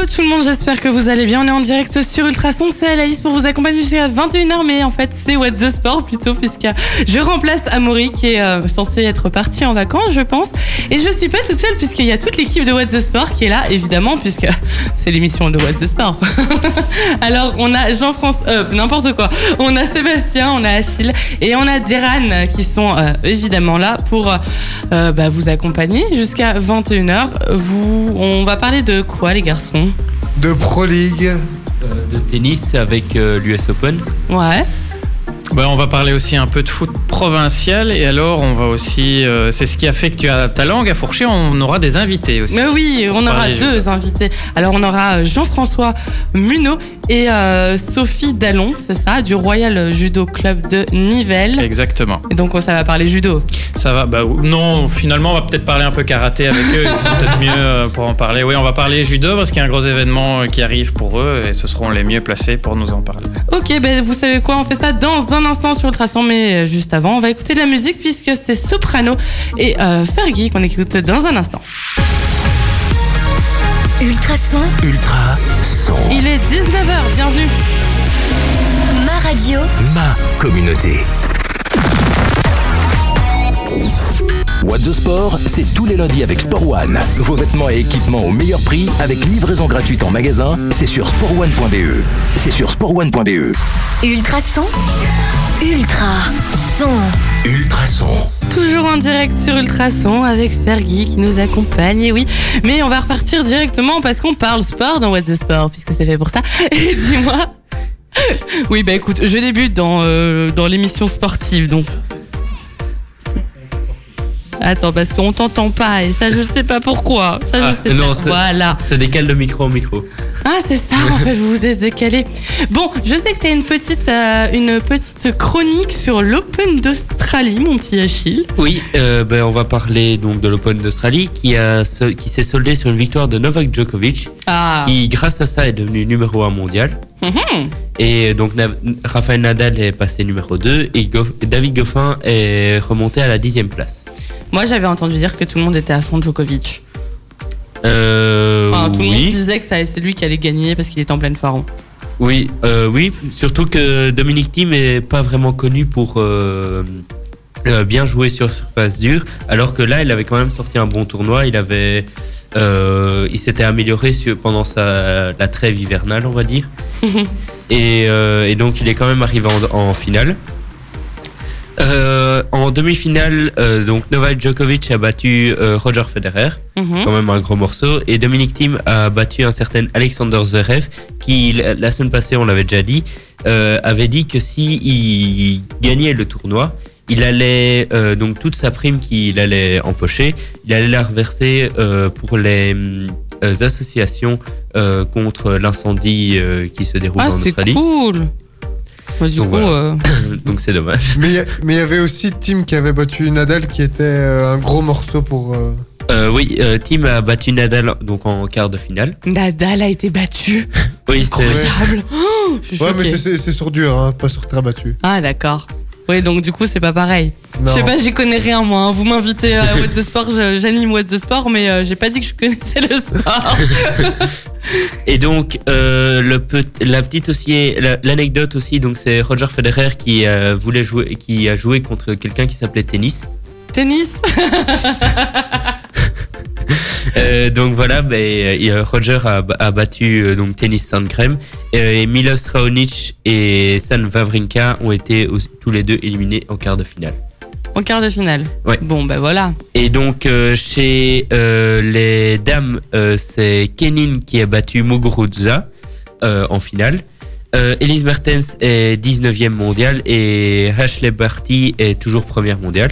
Hello tout le monde, j'espère que vous allez bien. On est en direct sur Ultrason, c'est Alice pour vous accompagner jusqu'à 21h, mais en fait c'est What the Sport plutôt, puisque je remplace Amaury qui est euh, censé être parti en vacances, je pense. Et je suis pas toute seule, puisqu'il y a toute l'équipe de What the Sport qui est là, évidemment, puisque c'est l'émission de What the Sport. Alors on a Jean-François, euh, n'importe quoi, on a Sébastien, on a Achille et on a Diran qui sont euh, évidemment là pour euh, bah, vous accompagner jusqu'à 21h. Vous, on va parler de quoi les garçons? De Pro League. Euh, de tennis avec euh, l'US Open. Ouais. Ouais, on va parler aussi un peu de foot provincial et alors on va aussi, euh, c'est ce qui a fait que tu as ta langue à fourcher, on aura des invités aussi. Mais oui, on aura deux invités. Alors on aura Jean-François Munot et euh, Sophie Dallon, c'est ça, du Royal Judo Club de Nivelles. Exactement. Et donc ça va parler judo. Ça va Bah non, finalement on va peut-être parler un peu karaté avec eux, ils seront peut-être mieux euh, pour en parler. Oui, on va parler judo parce qu'il y a un gros événement euh, qui arrive pour eux et ce seront les mieux placés pour nous en parler. Ok, ben vous savez quoi, on fait ça dans un instant sur Ultrason, mais juste avant, on va écouter de la musique puisque c'est Soprano et euh, Fergie qu'on écoute dans un instant. Ultrason, Ultra son. Il est 19h, bienvenue. ma radio, Ma communauté. What the Sport, c'est tous les lundis avec Sport One. Vos vêtements et équipements au meilleur prix avec livraison gratuite en magasin, c'est sur sportone.be. C'est sur sportone.be. Ultra son. Ultra son. Toujours en direct sur Ultrason avec Fergie qui nous accompagne, et oui. Mais on va repartir directement parce qu'on parle sport dans What's the Sport, puisque c'est fait pour ça. Et dis-moi. Oui, bah écoute, je débute dans, euh, dans l'émission sportive, donc. Attends, parce qu'on t'entend pas, et ça, je sais pas pourquoi. Ça, je Ah, sais non, pas. Voilà. Ça décale le micro au micro. Ah, c'est ça, en fait, vous vous êtes décalé. Bon, je sais que tu as une petite, euh, une petite chronique sur l'Open d'Australie, mon petit Achille. Oui, euh, ben, on va parler donc de l'Open d'Australie qui, a, qui s'est soldé sur une victoire de Novak Djokovic, Ah. qui grâce à ça est devenu numéro 1 mondial. Mhm. Et donc Rafael Nadal est passé numéro 2 et Goff- David Goffin est remonté à la dixième place. Moi, j'avais entendu dire que tout le monde était à fond Djokovic. Euh, Enfin, tout le monde disait que c'est lui qui allait gagner parce qu'il est en pleine forme. oui, euh, oui, surtout que Dominic Thiem est pas vraiment connu pour euh, bien jouer sur surface dure, alors que là, il avait quand même sorti un bon tournoi. Il avait, euh, il s'était amélioré sur, pendant sa, la trêve hivernale, on va dire. et, et donc, il est quand même arrivé en, en finale. Euh, en demi-finale, euh, donc Novak Djokovic a battu euh, Roger Federer Mhm. quand même un gros morceau. Et Dominic Thiem a battu un certain Alexander Zverev, qui la la semaine passée, on l'avait déjà dit, euh, avait dit que si il gagnait le tournoi, il allait euh, donc toute sa prime qu'il allait empocher, il allait la reverser euh, pour les associations euh, contre l'incendie euh, qui se déroule Ah, en c'est Australie. cool. Du Donc, coup, voilà. euh, donc c'est dommage. Mais il y mais avait aussi Tim qui avait battu Nadal qui était euh, un gros morceau pour. euh, Euh, oui, euh, Thiem a battu Nadal donc en quart de finale. Nadal a été battu. Oui, c'est Incroyable. Oh, Ouais, mais c'est- sur dur, hein, pas sur terre battue. Ah, d'accord. Oui, donc du coup, c'est pas pareil. Non. Je sais pas, j'y connais rien, moi. hein. Vous m'invitez à What the Sport, je- j'anime What the Sport, mais euh, j'ai pas dit que je connaissais le sport. Et donc, euh, le pe- la petite aussi, la- l'anecdote aussi, donc c'est Roger Federer qui euh, voulait jouer, qui a joué contre quelqu'un qui s'appelait Tennis. Tennis Euh, donc voilà, ben, euh, Roger a, a battu euh, donc Tennis Sandgren et Milos Raonic et San Wawrinka ont été tous les deux éliminés en quart de finale. En quart de finale. Ouais. Bon, ben voilà. Et donc euh, chez euh, les dames, euh, c'est Kenin qui a battu Muguruza euh, en finale. Euh, Elise Mertens est 19e mondiale et Ashley Barty est toujours première mondiale.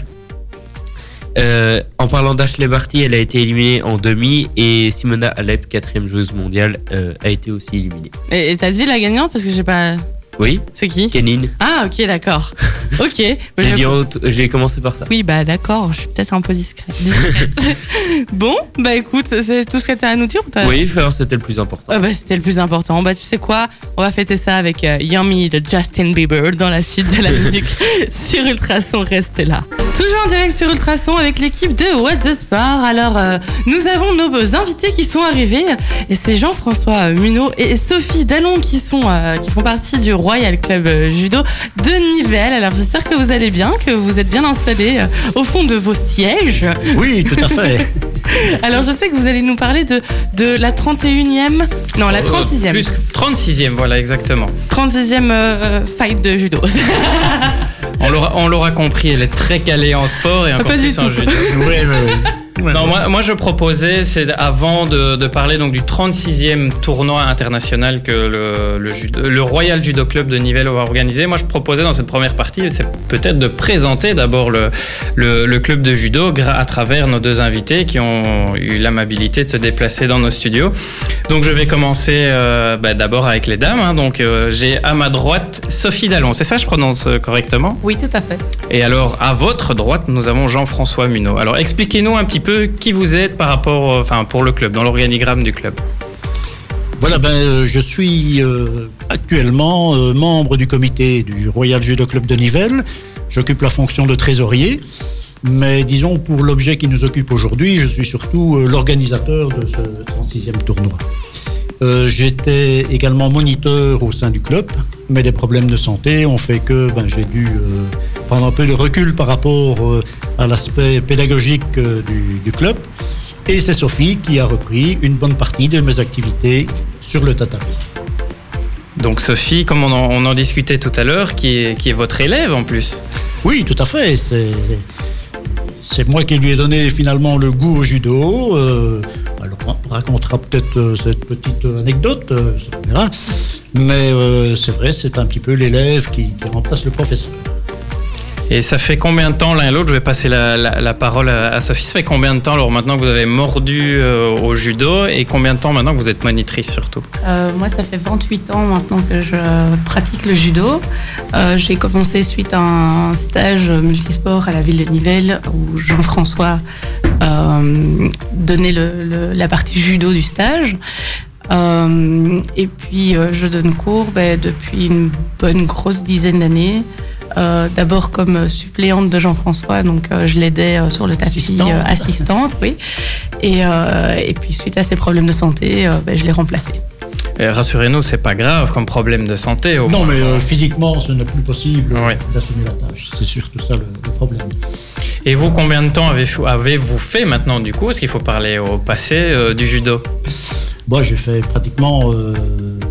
Euh, en parlant d'Ashley Barty, elle a été éliminée en demi et Simona Alep, quatrième joueuse mondiale, euh, a été aussi éliminée. Et t'as dit la gagnante parce que j'ai pas. Oui, C'est qui Kenin. Ah, ok, d'accord. Ok. J'ai Je- dit en tout- j'ai commencé par ça. Oui, bah d'accord, je suis peut-être un peu discrète. discrète. bon, bah écoute, c'est tout ce que t'as à nous dire ou t'as- Oui, enfin, c'était le plus important. Ah bah, c'était le plus important. Bah tu sais quoi On va fêter ça avec euh, Yummy de Justin Bieber dans la suite de la musique sur Ultrason. Restez là. Toujours en direct sur Ultrason avec l'équipe de What the Sport. Alors, euh, nous avons nos invités qui sont arrivés et c'est Jean-François Munot et Sophie Dallon qui sont euh, qui font partie du Royal Club euh, Judo de Nivelles. Alors, j'espère que vous allez bien, que vous êtes bien installés euh, au fond de vos sièges. Oui, tout à fait. Alors, je sais que vous allez nous parler de, de la 31e, non, la 36e, Euh, Plus que 36e, voilà, exactement. 36e euh, fight de judo. On l'aura, on l'aura compris, elle est très calée en sport et encore Pas du plus en tout. judo. oui, oui, oui. Ouais, Non, moi, moi je proposais, c'est avant de, de parler donc du 36e tournoi international que le, le, judo- le Royal Judo Club de Nivelles va organiser. Moi, je proposais dans cette première partie, c'est peut-être de présenter d'abord le, le, le club de judo à travers nos deux invités qui ont eu l'amabilité de se déplacer dans nos studios. Donc, je vais commencer euh, bah, d'abord avec les dames. hein. Donc, euh, j'ai à ma droite Sophie Dallon. C'est ça, je prononce euh, correctement? Oui, tout à fait. et alors, à votre droite, nous avons Jean-François Munot. Alors, expliquez-nous un petit peu qui vous êtes par rapport, euh, enfin, pour le club, dans l'organigramme du club. Voilà, ben, euh, je suis euh, actuellement membre du comité du Royal Judo Club de Nivelles. J'occupe la fonction de trésorier. Mais disons, pour l'objet qui nous occupe aujourd'hui, je suis surtout l'organisateur de ce 36e tournoi. Euh, J'étais également moniteur au sein du club, mais des problèmes de santé ont fait que ben, j'ai dû euh, prendre un peu de recul par rapport euh, à l'aspect pédagogique du, du club. Et c'est Sophie qui a repris une bonne partie de mes activités sur le tatami. Donc, Sophie, comme on en, on en discutait tout à l'heure, qui est, qui est votre élève en plus. Oui, tout à fait. C'est, c'est moi qui lui ai donné finalement le goût au judo. Euh, on racontera peut-être euh, cette petite anecdote, euh, ça on verra. Mais euh, c'est vrai, c'est un petit peu l'élève qui remplace le professeur. Et ça fait combien de temps l'un et l'autre Je vais passer la, parole à, Sophie. Ça fait combien de temps, alors maintenant que vous avez mordu euh, au judo et combien de temps maintenant que vous êtes monitrice surtout? Euh, moi, ça fait 28 ans maintenant que je pratique le judo. Euh, J'ai commencé suite à un stage multisport à la ville de Nivelles où Jean-François donnait la partie judo du stage. Et puis, je donne cours ben, depuis une bonne grosse dizaine d'années. Euh, D'abord comme suppléante de Jean-François, donc euh, je l'aidais euh, sur le tapis, Assistante. euh, assistante, oui. Et, euh, et puis suite à ses problèmes de santé, euh, ben, je l'ai remplacé. Et Rassurez-nous, c'est pas grave comme problème de santé. Au Non, moins. mais euh, physiquement, ce n'est plus possible d'assumer la tâche. C'est surtout ça le, le problème. Et vous, combien de temps avez- avez-vous fait maintenant du coup? Parce qu'il faut parler au passé euh, du judo? Moi, j'ai fait pratiquement, euh,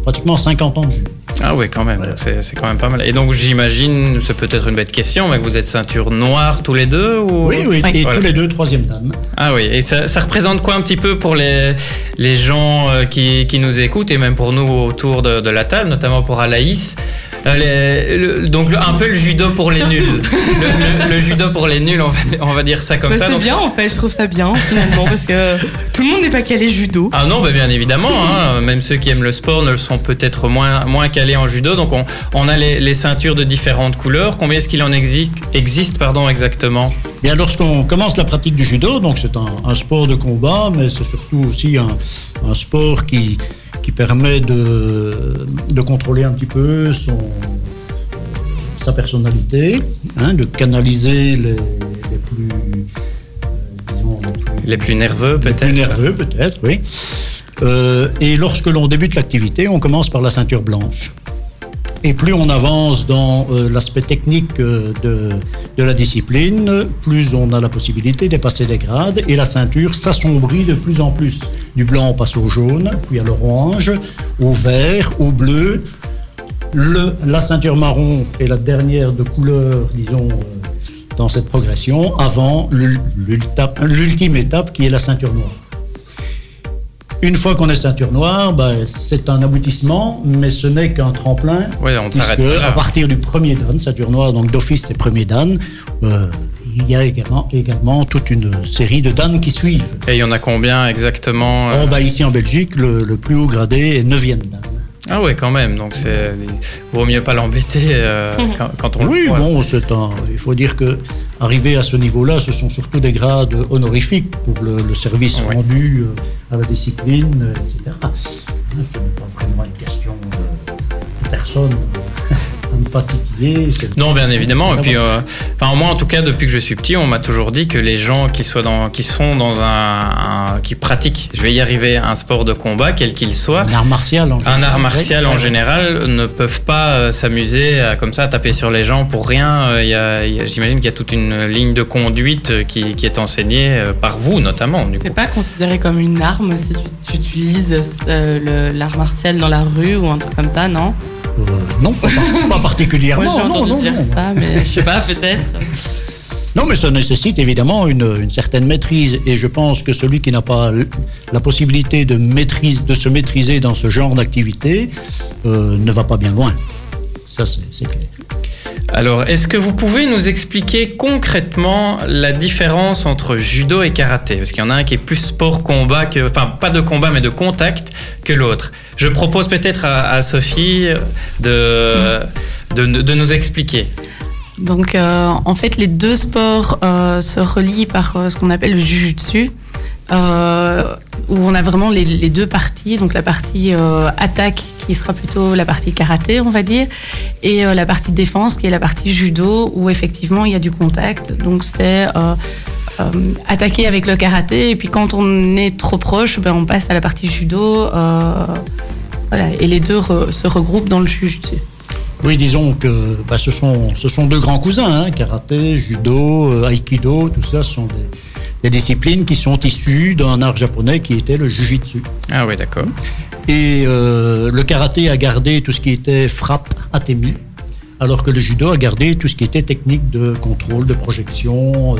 pratiquement 50 ans de judo. Ah oui, quand même, Ouais. c'est c'est quand même pas mal. Et donc j'imagine, c'est peut-être une bête question, mais que vous êtes ceinture noire tous les deux ou... Oui, oui, et Voilà. tous les deux, troisième dame. Ah oui, et ça, ça représente quoi un petit peu pour les, les gens euh, qui, qui nous écoutent et même pour nous autour de, de la table, notamment pour Alaïs les- le- donc le- un peu le judo pour les Surtout. nuls. Le, le- le judo pour les nuls, on va, on va dire ça comme Bah, ça. c'est Donc- bien en fait, je trouve ça bien finalement parce que tout le monde n'est pas calé judo. Ah non, bah bien évidemment, hein, même ceux qui aiment le sport ne le sont peut-être moins, moins calés en judo. Donc on, on a les, les ceintures de différentes couleurs. Combien est-ce qu'il en existe, existe pardon, exactement? Bien, lorsqu'on commence la pratique du judo, donc c'est un, un sport de combat, mais c'est surtout aussi un, un sport qui, qui permet de, de contrôler un petit peu son, sa personnalité, hein, de canaliser les, les plus, euh, disons, les plus- Les plus nerveux les peut-être plus nerveux, peut-être, oui. Euh, et lorsque l'on débute l'activité, on commence par la ceinture blanche. Et plus on avance dans euh, l'aspect technique euh, de, la discipline, plus on a la possibilité de passer des grades et la ceinture s'assombrit de plus en plus. Du blanc on passe au jaune, puis à l'orange, au vert, au bleu. Le, la ceinture marron est la dernière de couleur, disons, euh, dans cette progression, avant l'ultime étape qui est la ceinture noire. Une fois qu'on est ceinture noire, ben, c'est un aboutissement, mais ce n'est qu'un tremplin. Oui, on s'arrête à partir du premier dan, ceinture noire, donc d'office c'est premier dan, euh, il y a également, également toute une série de dan qui suivent. Et il y en a combien exactement euh Oh, ben, ici en Belgique, le, le plus haut gradé est 9e dan. Ah ouais, quand même. Donc c'est vaut mieux pas l'embêter euh, quand, quand on Oui, le voit. bon, c'est un. Il faut dire que arriver à ce niveau-là, ce sont surtout des grades honorifiques pour le, le service Oui. rendu euh, à la discipline, etc. Ce n'est pas vraiment une question de personne pas titiller. Non, bien évidemment. Et puis, euh, enfin, moi, en tout cas, depuis que je suis petit, on m'a toujours dit que les gens qui, soient dans, qui sont dans un, un- qui pratiquent, je vais y arriver, un sport de combat, quel qu'il soit, Un art martial en un général. art martial en général, ne peuvent pas euh, s'amuser à, comme ça à taper sur les gens pour rien. Euh, il y a- il y a- J'imagine qu'il y a toute une ligne de conduite qui, qui est enseignée euh, par vous, notamment. C'est pas considéré comme une arme si tu, tu utilises euh, l'art martial dans la rue ou un truc comme ça, non? Euh, non, pas, pas Moi particulièrement. j'ai non, non, dire non. ça, mais je sais pas, peut-être. Non, mais ça nécessite évidemment une, une certaine maîtrise. Et je pense que celui qui n'a pas la possibilité de, maîtrise, de se maîtriser dans ce genre d'activité euh, ne va pas bien loin. Ça, c'est c'est clair. Alors, est-ce que vous pouvez nous expliquer concrètement la différence entre judo et karaté? Parce qu'il y en a un qui est plus sport-combat, que, enfin pas de combat mais de contact que l'autre. Je propose peut-être à, à Sophie de, de, de nous expliquer. Donc, euh, en fait, les deux sports euh, se relient par euh, ce qu'on appelle le jujutsu, euh, où on a vraiment les, deux parties. Donc, la partie euh, attaque, qui sera plutôt la partie karaté, on va dire, et euh, la partie défense, qui est la partie judo, où effectivement il y a du contact. Donc, c'est attaquer avec le karaté, et puis quand on est trop proche, ben, on passe à la partie judo. voilà, et les deux se regroupent dans le jujutsu. Oui, disons que bah, ce, sont, ce sont deux grands cousins, hein, karaté, judo, aikido, tout ça sont des, des disciplines qui sont issues d'un art japonais qui était le jujitsu. Ah oui, d'accord. Et euh, le karaté a gardé tout ce qui était frappe, atemi, alors que le judo a gardé tout ce qui était technique de contrôle, de projection. euh.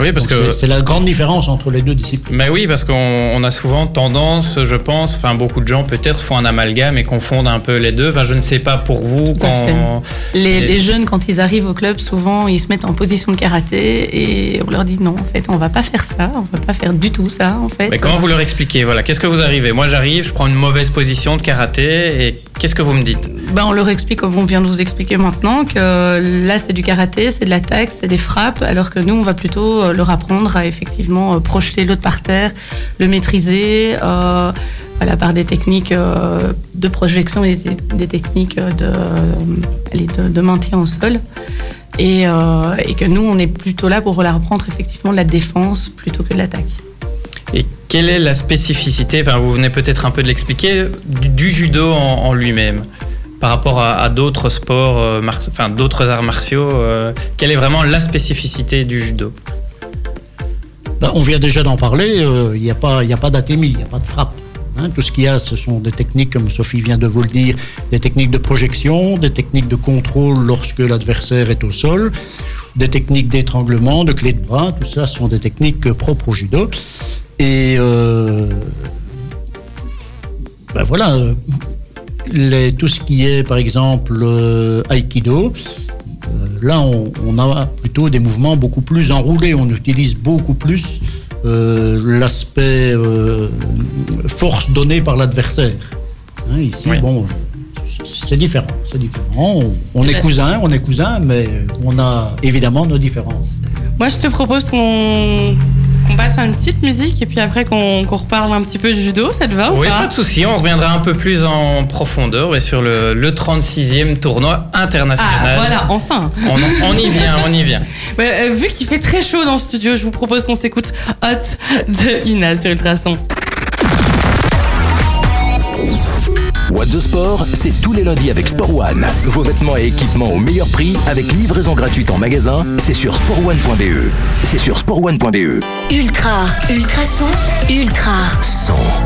Oui, parce Donc que c'est- la grande différence entre les deux disciplines. Mais oui, parce qu'on on a souvent tendance, je pense, enfin beaucoup de gens peut-être font un amalgame et confondent un peu les deux. Enfin, je ne sais pas pour vous Tout quand. Les, les jeunes, quand ils arrivent au club, souvent, ils se mettent en position de karaté et on leur dit non, en fait, on va pas faire ça, on va pas faire du tout ça, en fait. Mais comment vous leur expliquez? Voilà, qu'est-ce que vous arrivez? Moi, j'arrive, je prends une mauvaise position de karaté et qu'est-ce que vous me dites? Ben, on leur explique, comme on vient de vous expliquer maintenant, que là, c'est du karaté, c'est de l'attaque, c'est des frappes, alors que nous, on va plutôt euh, leur apprendre à effectivement euh, projeter l'autre par terre, le maîtriser, euh, voilà, par des techniques euh, de projection et des, techniques de, de, maintien au sol. Et, et que nous, on est plutôt là pour leur apprendre effectivement de la défense plutôt que de l'attaque. Et quelle est la spécificité Enfin, vous venez peut-être un peu de l'expliquer du, judo en lui-même? Par rapport à, d'autres sports, euh, enfin d'autres arts martiaux. euh, quelle est vraiment la spécificité du judo? Ben, on vient déjà d'en parler, euh, il n'y a pas, pas d'atémie, il n'y a pas de frappe. hein. tout ce qu'il y a, ce sont des techniques, comme Sophie vient de vous le dire, des techniques de projection, des techniques de contrôle lorsque l'adversaire est au sol, des techniques d'étranglement, de clé de bras, tout ça sont des techniques propres au judo. Et ben voilà, les- tout ce qui est, par exemple, euh, aikido, euh, là, on, on a plutôt des mouvements beaucoup plus enroulés. On utilise beaucoup plus euh, l'aspect euh, force donnée par l'adversaire. Hein, ici, Oui. bon, c'est différent. C'est différent. On, on est cousins, on est cousins, mais on a évidemment nos différences. Moi, je te propose qu'on qu'on passe à une petite musique et puis après qu'on reparle un petit peu du judo, ça te va ou Oui, pas pas de souci. On reviendra un peu plus en profondeur ouais, sur le, le 36e tournoi Ah, international. voilà, enfin. On, y vient, on y vient. Euh, vu qu'il fait très chaud dans le studio, je vous propose qu'on s'écoute Hot de Ina sur Ultrason. What the Sport, c'est tous les lundis avec Sport One. Vos vêtements et équipements au meilleur prix avec livraison gratuite en magasin, c'est sur sportone.be. C'est sur sportone.be. Ultra, ultrason, ultra. Son.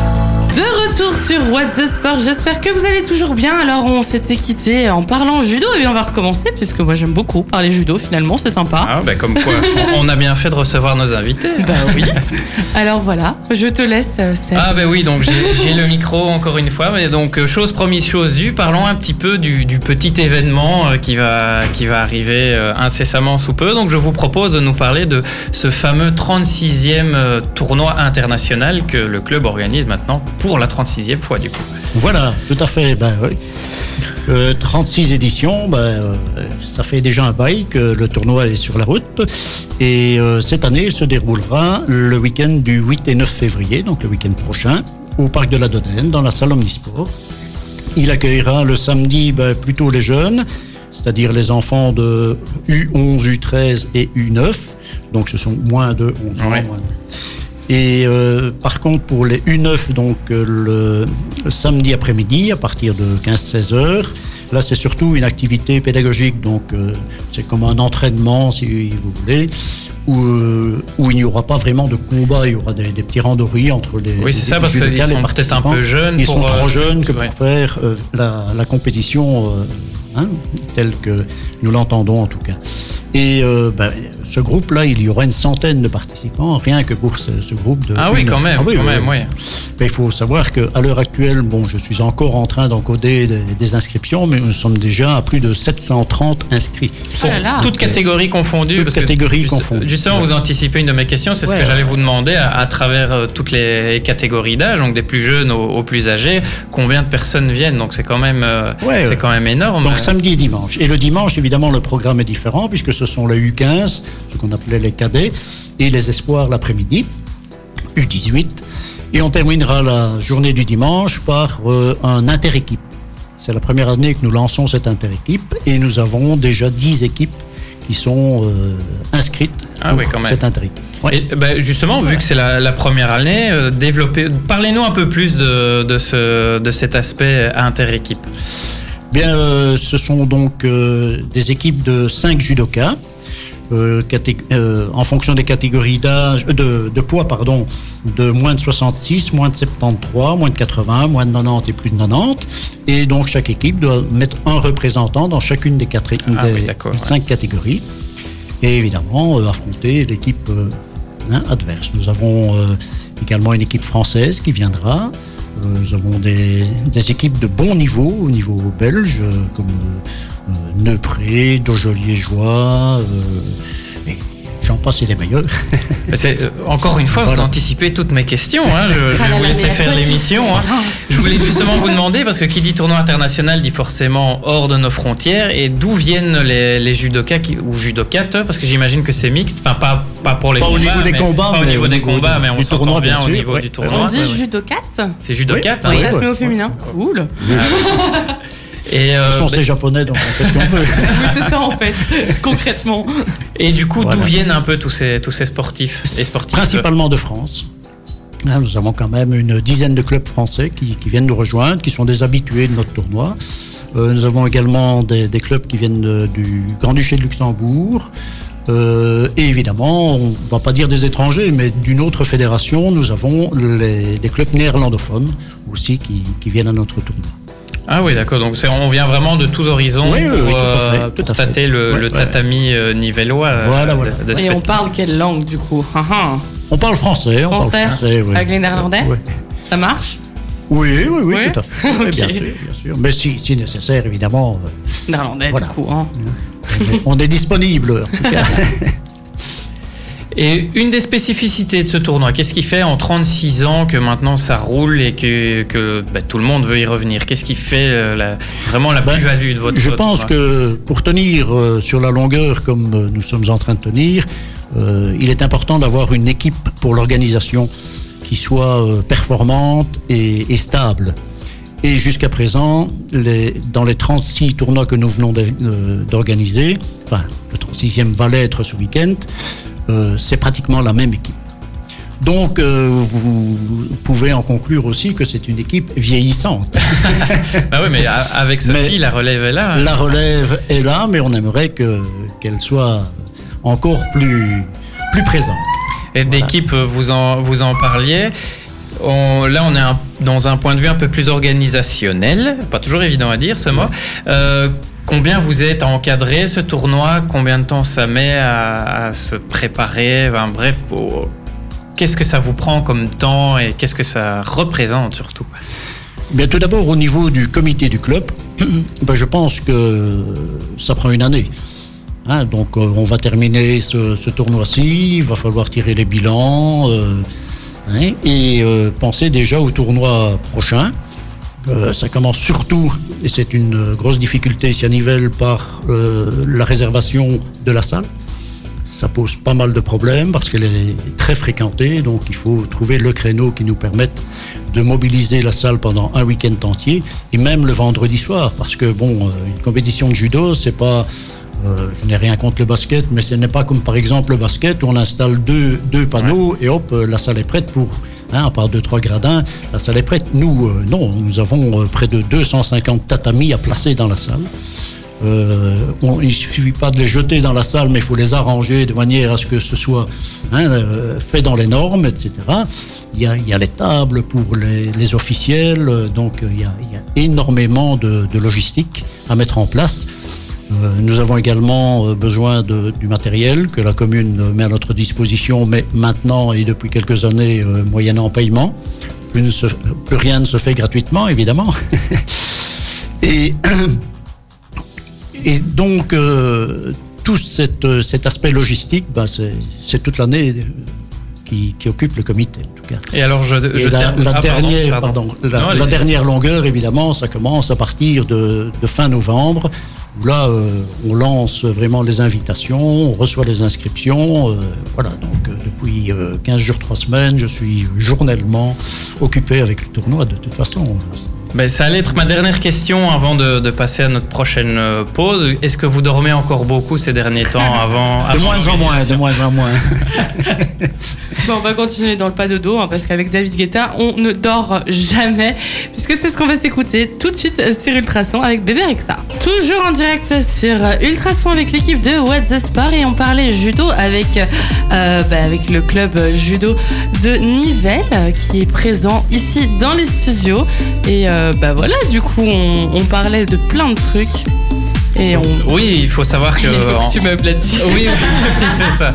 Retour sur What the Sport, j'espère que vous allez toujours bien. Alors, on s'était quitté en parlant judo et bien on va recommencer puisque moi j'aime beaucoup parler judo finalement, c'est sympa. Ah, bah, comme quoi, on- a bien fait de recevoir nos invités. Bah oui. Alors voilà, je te laisse, euh, Serge. Ah ben oui, donc j'ai le micro encore une fois. Mais donc euh, chose promise, chose due. Parlons un petit peu du, du petit événement euh, qui va qui va arriver incessamment sous peu. Donc je vous propose de nous parler de ce fameux 36e euh, tournoi international que le club organise maintenant pour la 36e fois du coup. Voilà, tout à fait. Ben, oui. Euh, 36 éditions, ben, euh, ça fait déjà un bail que le tournoi est sur la route. Et euh, cette année, il se déroulera le week-end du 8 et 9 février, donc le week-end prochain, au Parc de la Dodène, dans la salle Omnisport. Il accueillera le samedi ben, plutôt les jeunes, c'est-à-dire les enfants de U11, U13 et U9. Donc ce sont moins de 11 ans. Ouais. moins de- Et euh, par contre, pour les U9, donc euh, le, samedi après-midi, à partir de 15-16 heures, là c'est surtout une activité pédagogique, donc euh, c'est comme un entraînement, si vous voulez, où, où il n'y aura pas vraiment de combat, il y aura des, des petits randoris entre les. Oui, c'est ça, parce qu'ils sont peut-être un peu jeunes. Ils pour, sont trop euh, jeunes que ouais. pour faire la, la compétition hein, telle que nous l'entendons en tout cas. Et euh, ben, ce groupe-là, il y aura une centaine de participants, rien que pour ce, ce groupe de. Ah oui, U9. quand même, Ah oui, quand oui, même, oui. Mais il faut savoir qu'à l'heure actuelle, bon, je suis encore en train d'encoder des, des inscriptions, mais nous sommes déjà à plus de 730 inscrits. Oh là là. Toutes catégories confondues. Toutes parce catégories confondues. Justement, Ouais. vous anticipez une de mes questions, c'est ce Ouais, que j'allais vous demander à, à travers euh, toutes les catégories d'âge, donc des plus jeunes aux, aux plus âgés, combien de personnes viennent Donc c'est quand même, euh, Ouais, c'est ouais. quand même énorme. Donc samedi et dimanche. Et le dimanche, évidemment, le programme est différent puisque ce sont les U15, ce qu'on appelait les cadets, et les espoirs l'après-midi, U18. Et on terminera la journée du dimanche par euh, un inter-équipe. C'est la première année que nous lançons cette inter-équipe et nous avons déjà 10 équipes qui sont euh, inscrites Ah pour oui, quand même. cette inter-équipe. Ouais. Et, ben, justement, vu que c'est la, la première année, euh, parlez-nous un peu plus de, de, ce, de cet aspect inter-équipe. Bien, euh, ce sont donc euh, des équipes de 5 judokas. euh, en fonction des catégories d'âge, de, de poids, pardon, de moins de 66, moins de 73, moins de 80, moins de 90 et plus de 90. Et donc chaque équipe doit mettre un représentant dans chacune des, quatre, Ah des oui, d'accord, ouais. cinq catégories. Et évidemment, affronter l'équipe hein, adverse. Nous avons également une équipe française qui viendra. Nous avons des, équipes de bon niveau, au niveau belge, euh, comme euh, Neupré, Dojoliégeois, euh, j'en passe et des meilleurs. Euh, encore une fois, vous anticipez toutes mes questions. hein. Je, je vais Ah vous laisser faire l'émission. hein. Je voulais justement vous demander, parce que qui dit tournoi international dit forcément hors de nos frontières, et d'où viennent les, les judokas qui- ou judokates, parce que j'imagine que c'est mixte, enfin pas, pas pour les Pas au combats, niveau des mais- combats, pas au mais niveau au des combats, mais on s'entend tournoi, bien bien au niveau ouais. du On tournoi. dit ouais, ouais. judocate C'est judokate. hein. Oui, ça se ouais. met au féminin. Cool. Et, euh, sont ces japonais, donc on fait ce qu'on veut. Oui, c'est ça en fait, concrètement. et du coup, d'où viennent un peu tous ces, tous ces sportifs et sportifs Principalement de France. Hein, nous avons quand même une dizaine de clubs français qui, qui viennent nous rejoindre, qui sont des habitués de notre tournoi. Euh, nous avons également des, des clubs qui viennent de- du Grand-Duché de Luxembourg. Euh, et évidemment, on va pas dire des étrangers, mais d'une autre fédération, nous avons les, les clubs néerlandophones aussi qui, qui viennent à notre tournoi. Ah oui, d'accord. Donc on vient vraiment de tous horizons Oui, oui, pour, oui, euh, tout pour à fait. tâter le, Ouais, le ouais. tatami euh, nivellois. euh, Voilà, voilà. de- de ce Et on parle quelle langue du coup Ah, ah. On parle français, on Français parle français, oui. Avec les néerlandais Ouais. Ça marche Oui, oui, oui, Oui tout à fait. Bien sûr, bien sûr. Mais si, si nécessaire, évidemment, Néerlandais Voilà. du coup. Hein. on est- on est disponible. En tout cas. Et une des spécificités de ce tournoi, qu'est-ce qui fait en 36 ans que maintenant ça roule et que, que bah, tout le monde veut y revenir? Qu'est-ce qui fait euh, la- vraiment la Ben, plus-value de votre Je pense que pour tenir euh, sur la longueur comme euh, nous sommes en train de tenir, euh, il est important d'avoir une équipe pour l'organisation qui soit euh, performante et, et stable. Et jusqu'à présent, les- dans les 36 tournois que nous venons d'organiser, enfin le 36e va l'être ce week-end, c'est pratiquement la même équipe. Donc, euh, vous pouvez en conclure aussi que c'est une équipe vieillissante. Bah oui, mais avec Sophie, Mais la relève est là. hein. La relève est là, mais on aimerait que qu'elle soit encore plus plus présente. Et d'équipe, euh, vous en, vous en parliez. On- là, on est un- dans un point de vue un peu plus organisationnel. Pas toujours évident à dire ce mot. Euh, combien vous êtes à encadrer ce tournoi? Combien de temps ça met à, se préparer? Bref, qu'est-ce que ça vous prend comme temps et qu'est-ce que ça représente surtout? Bien, tout d'abord, au niveau du comité du club, ben, je pense que ça prend une année. Hein, donc, euh, on va terminer ce, ce tournoi-ci, il va falloir tirer les bilans euh, hein, et euh, penser déjà au tournoi prochain. Euh, ça commence surtout, et c'est une euh, grosse difficulté ici à Nivelles, par euh, la réservation de la salle. Ça pose pas mal de problèmes parce qu'elle est très fréquentée, donc il faut trouver le créneau qui nous permette de mobiliser la salle pendant un week-end entier et même le vendredi soir parce que bon une compétition de judo c'est pas euh, je n'ai rien contre le basket mais ce n'est pas comme par exemple le basket où on installe deux, deux panneaux et hop euh, la salle est prête pour hein, à part deux trois gradins la salle est prête nous euh, non nous avons euh, près de 250 tatamis à placer dans la salle on- il suffit pas de les jeter dans la salle, mais il faut les arranger de manière à ce que ce soit hein, fait dans les normes, etc. Il y a, il y a les tables pour les, les officiels, donc il y a, il y a énormément de, de logistique à mettre en place. Euh, nous avons également euh, besoin de- du matériel que la commune met à notre disposition, mais maintenant et depuis quelques années, euh, moyennant paiement. Plus, ne se- plus rien ne se fait gratuitement, évidemment. et et donc, euh, tout cette, cet aspect logistique, ben, c'est toute l'année qui, qui occupe le comité, en tout cas. Et alors, je, Et je la, termine- la ah, pardon, dernière, pardon. pardon, la, Non, la allez-y. dernière longueur, évidemment, ça commence à partir de, de fin novembre, là, euh, on lance vraiment les invitations, on reçoit les inscriptions. euh, voilà, donc euh, depuis euh, 15 jours, 3 semaines, je suis journellement occupé avec le tournoi, de toute façon. Ben, ça allait être ma dernière question avant de, de passer à notre prochaine euh, pause. Est-ce que vous dormez encore beaucoup ces derniers temps avant De avant moins en moins, de moins en moins. Bon, on va continuer dans le pas de dos, hein, parce qu'avec David Guetta, on ne dort jamais, puisque c'est ce qu'on va s'écouter tout de suite sur Ultrason avec Bébé Rexa. Toujours en direct sur Ultrason avec l'équipe de What the Sport, et on parlait judo avec, euh, bah, avec le club judo de Nivelles, euh, qui est présent ici dans les studios. Et euh, bah voilà, du coup, on, on parlait de plein de trucs. Et on. Oui, il faut savoir que. Faut tu meubles là-dessus. Oui, oui, c'est ça.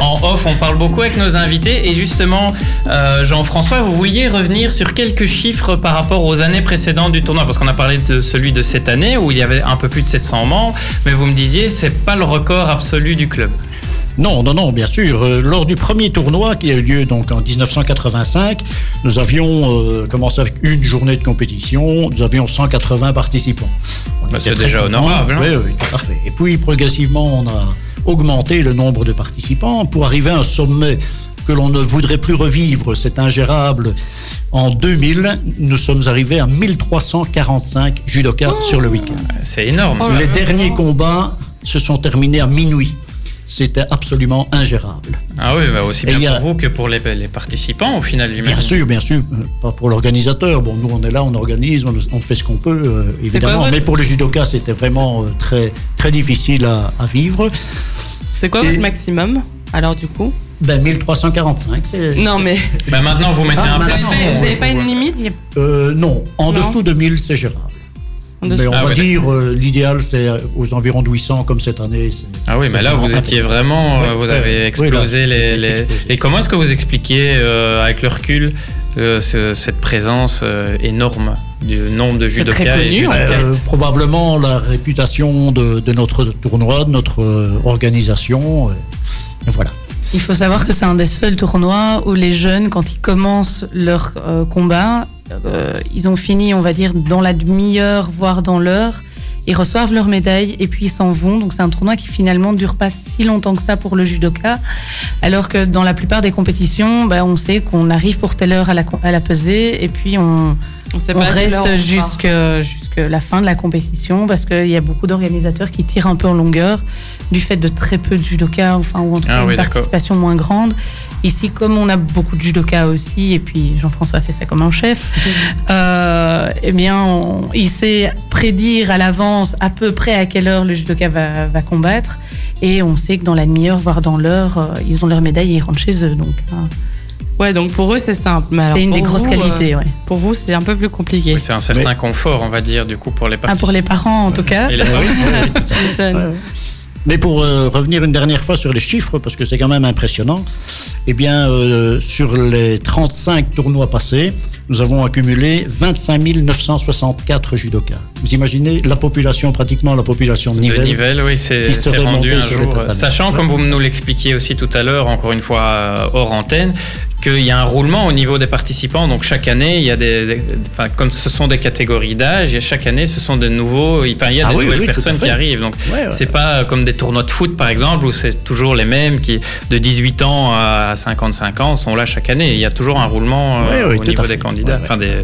En off, on parle beaucoup avec nos invités. Et justement, euh, Jean-François, vous vouliez revenir sur quelques chiffres par rapport aux années précédentes du tournoi Parce qu'on a parlé de celui de cette année où il y avait un peu plus de 700 membres. Mais vous me disiez, c'est pas le record absolu du club. Non, non, non, bien sûr. Euh, lors du premier tournoi qui a eu lieu donc en 1985, nous avions euh, commencé avec une journée de compétition. Nous avions 180 participants. Bah, c'est déjà honorable, hein. Oui, oui, tout à fait. Et puis progressivement, on a augmenté le nombre de participants pour arriver à un sommet que l'on ne voudrait plus revivre. C'est ingérable. En 2000, nous sommes arrivés à 1345 judokas sur le week-end. C'est énorme. Oh Les derniers combats se sont terminés à minuit. C'était absolument ingérable. Ah oui, bah aussi Et bien a- pour vous que pour les, les participants au final, j'imagine. Bien sûr, bien sûr, euh, pas pour l'organisateur. Bon, nous on est là, on organise, on, on fait ce qu'on peut, euh, évidemment. Mais pour les judokas, c'était vraiment euh, très très difficile à, à vivre. C'est quoi Et- votre maximum Alors, du coup? Ben 1345, c'est Non, mais. Bah, maintenant, vous mettez Ah, un plafond. pas- vous avez ouais, pas une limite? euh, non, en Non. dessous de 1000, c'est gérable. Mais on Ah va ouais, dire euh, l'idéal, c'est euh, aux environs de 800 comme cette année. Ah oui, mais là, vous étiez vraiment, euh, Ouais, vous avez oui, explosé là, les. Et comment est-ce que vous expliquez, euh, avec le recul, euh, ce- cette présence euh, énorme du nombre de C'est judokas très et judokates Euh, probablement la réputation de, de notre tournoi, de notre euh, organisation. euh, voilà. Il faut savoir que c'est un des seuls tournois où les jeunes, quand ils commencent leur euh, combat, euh, ils ont fini, on va dire, dans la demi-heure, voire dans l'heure. Ils reçoivent leur médaille et puis ils s'en vont. Donc c'est un tournoi qui finalement ne dure pas si longtemps que ça pour le judoka. Alors que dans la plupart des compétitions, bah, on sait qu'on arrive pour telle heure à la, à la pesée et puis on, On sait on pas reste jusque la fin de la compétition parce qu'il y a beaucoup d'organisateurs qui tirent un peu en longueur du fait de très peu de judokas, enfin, ou en tout cas Ah une oui, participation moins grande. Ici, comme on a beaucoup de judokas aussi, et puis Jean-François fait ça comme un chef, euh, eh bien, on- il sait prédire à l'avance à peu près à quelle heure le judoka va, va combattre. Et on sait que dans la demi-heure, voire dans l'heure, euh, ils ont leur médaille et ils rentrent chez eux. Donc, euh, Ouais, donc pour eux, c'est simple. C'est une pour des grosses vous, qualités, euh, ouais. Pour vous, c'est un peu plus compliqué. Oui, c'est un certain confort, on va dire, du coup, pour les Ah, participants. pour les parents, en tout cas. Et les parents. Ouais. Mais pour euh, revenir une dernière fois sur les chiffres, parce que c'est quand même impressionnant, eh bien, euh, sur les 35 tournois passés, nous avons accumulé 25 964 judokas. Vous imaginez la population, pratiquement la population de De Nivelles. Nivelles, oui, c'est rendu un jour. tatamis. Sachant, comme vous nous l'expliquiez aussi tout à l'heure, encore une fois euh, hors antenne, qu'il y a un roulement au niveau des participants. Donc chaque année, il y a des, des- enfin, comme ce sont des catégories d'âge, et chaque année, ce sont de nouveaux, enfin, il y a Ah des oui, nouvelles oui, personnes qui arrivent. Donc Ouais, ouais. c'est pas comme des tournois de foot par exemple où c'est toujours les mêmes qui de 18 ans à 55 ans sont là chaque année. Il y a toujours un roulement euh, au niveau des candidats, enfin des,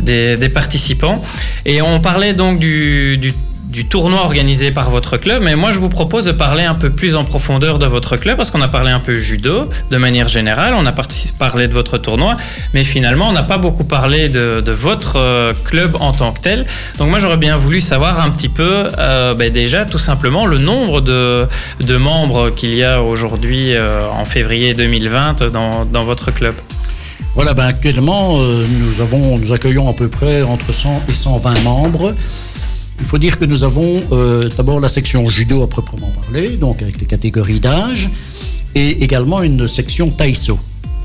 des, des participants. Et on parlait donc du, du du tournoi organisé par votre club, mais moi je vous propose de parler un peu plus en profondeur de votre club parce qu'on a parlé un peu judo de manière générale, on a parlé de votre tournoi, mais finalement on n'a pas beaucoup parlé de, votre euh, club en tant que tel. Donc moi j'aurais bien voulu savoir un petit peu euh, ben, déjà tout simplement le nombre de, membres qu'il y a aujourd'hui euh, en février 2020 dans, dans votre club. Voilà, ben actuellement, nous, avons, nous accueillons à peu près entre 100 et 120 membres. Il faut dire que nous avons euh, d'abord la section judo à proprement parler, donc avec les catégories d'âge, et également une section taïso.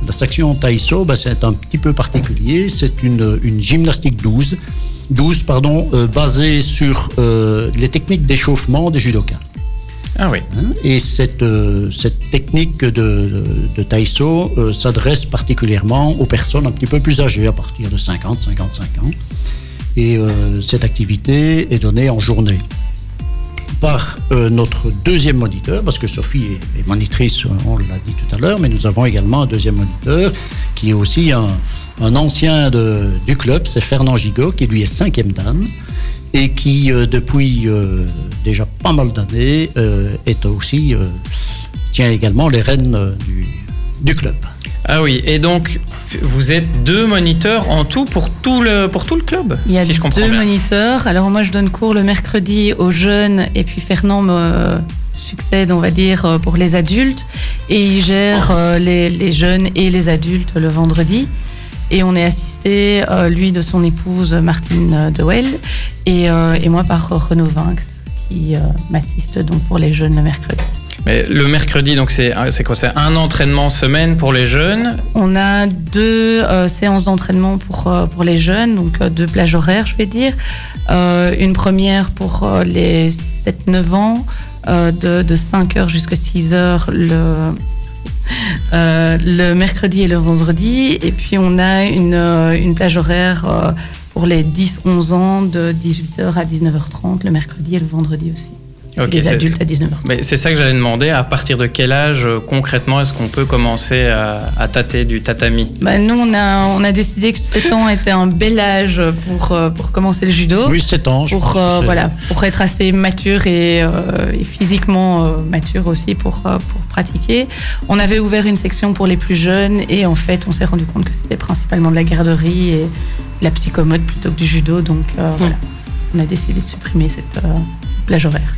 La section taïso, ben, c'est un petit peu particulier. C'est une, une gymnastique 12, 12 pardon, euh, basée sur euh, les techniques d'échauffement des judokas. Ah oui. Hein, Et cette, cette technique de, de, de taïso s'adresse particulièrement aux personnes un petit peu plus âgées, à partir de 50, 55 ans. Et euh, cette activité est donnée en journée par euh, notre deuxième moniteur, parce que Sophie est, monitrice, on l'a dit tout à l'heure, mais nous avons également un deuxième moniteur qui est aussi un, ancien du club, c'est Fernand Gigot, qui lui est cinquième dan et qui, euh, depuis déjà pas mal d'années, est aussi, tient également les rênes du club. Ah oui, et donc vous êtes deux moniteurs en tout pour tout le, pour tout le club, Il y a si je comprends deux bien. moniteurs. Alors moi, je donne cours le mercredi aux jeunes et puis Fernand me succède, on va dire, euh, pour les adultes. Et il gère euh, les, les jeunes et les adultes le vendredi. Et on est assisté, euh, lui, de son épouse Martine euh, Dewell et, euh, et moi par euh, Renaud Vinx qui euh, m'assiste donc pour les jeunes le mercredi. Mais le mercredi, donc c'est c'est quoi? C'est un entraînement semaine pour les jeunes? On a deux euh, séances d'entraînement pour, euh, pour les jeunes, donc euh, deux plages horaires, je vais dire. Euh, une première pour euh, les 7-9 ans, euh, de, de 5h jusqu'à 6h le, euh, le mercredi et le vendredi. Et puis on a une, euh, une plage horaire euh, pour les 10-11 ans, de 18h à 19h30, le mercredi et le vendredi aussi. C'est- adultes à 19h30. Mais c'est ça que j'allais demander. À partir de quel âge euh, concrètement est-ce qu'on peut commencer à, à tâter du tatami? Bah, nous, on a, on a décidé que 7 ans était un bel âge pour, euh, pour commencer le judo. Oui, 7 ans, je pense pour, que euh, voilà, pour être assez mature et, euh, et physiquement euh, mature aussi pour, euh, pour pratiquer. On avait ouvert une section pour les plus jeunes et en fait, on s'est rendu compte que c'était principalement de la garderie et de la psychomote plutôt que du judo. Donc euh, voilà, on a décidé de supprimer cette, euh, cette plage horaire.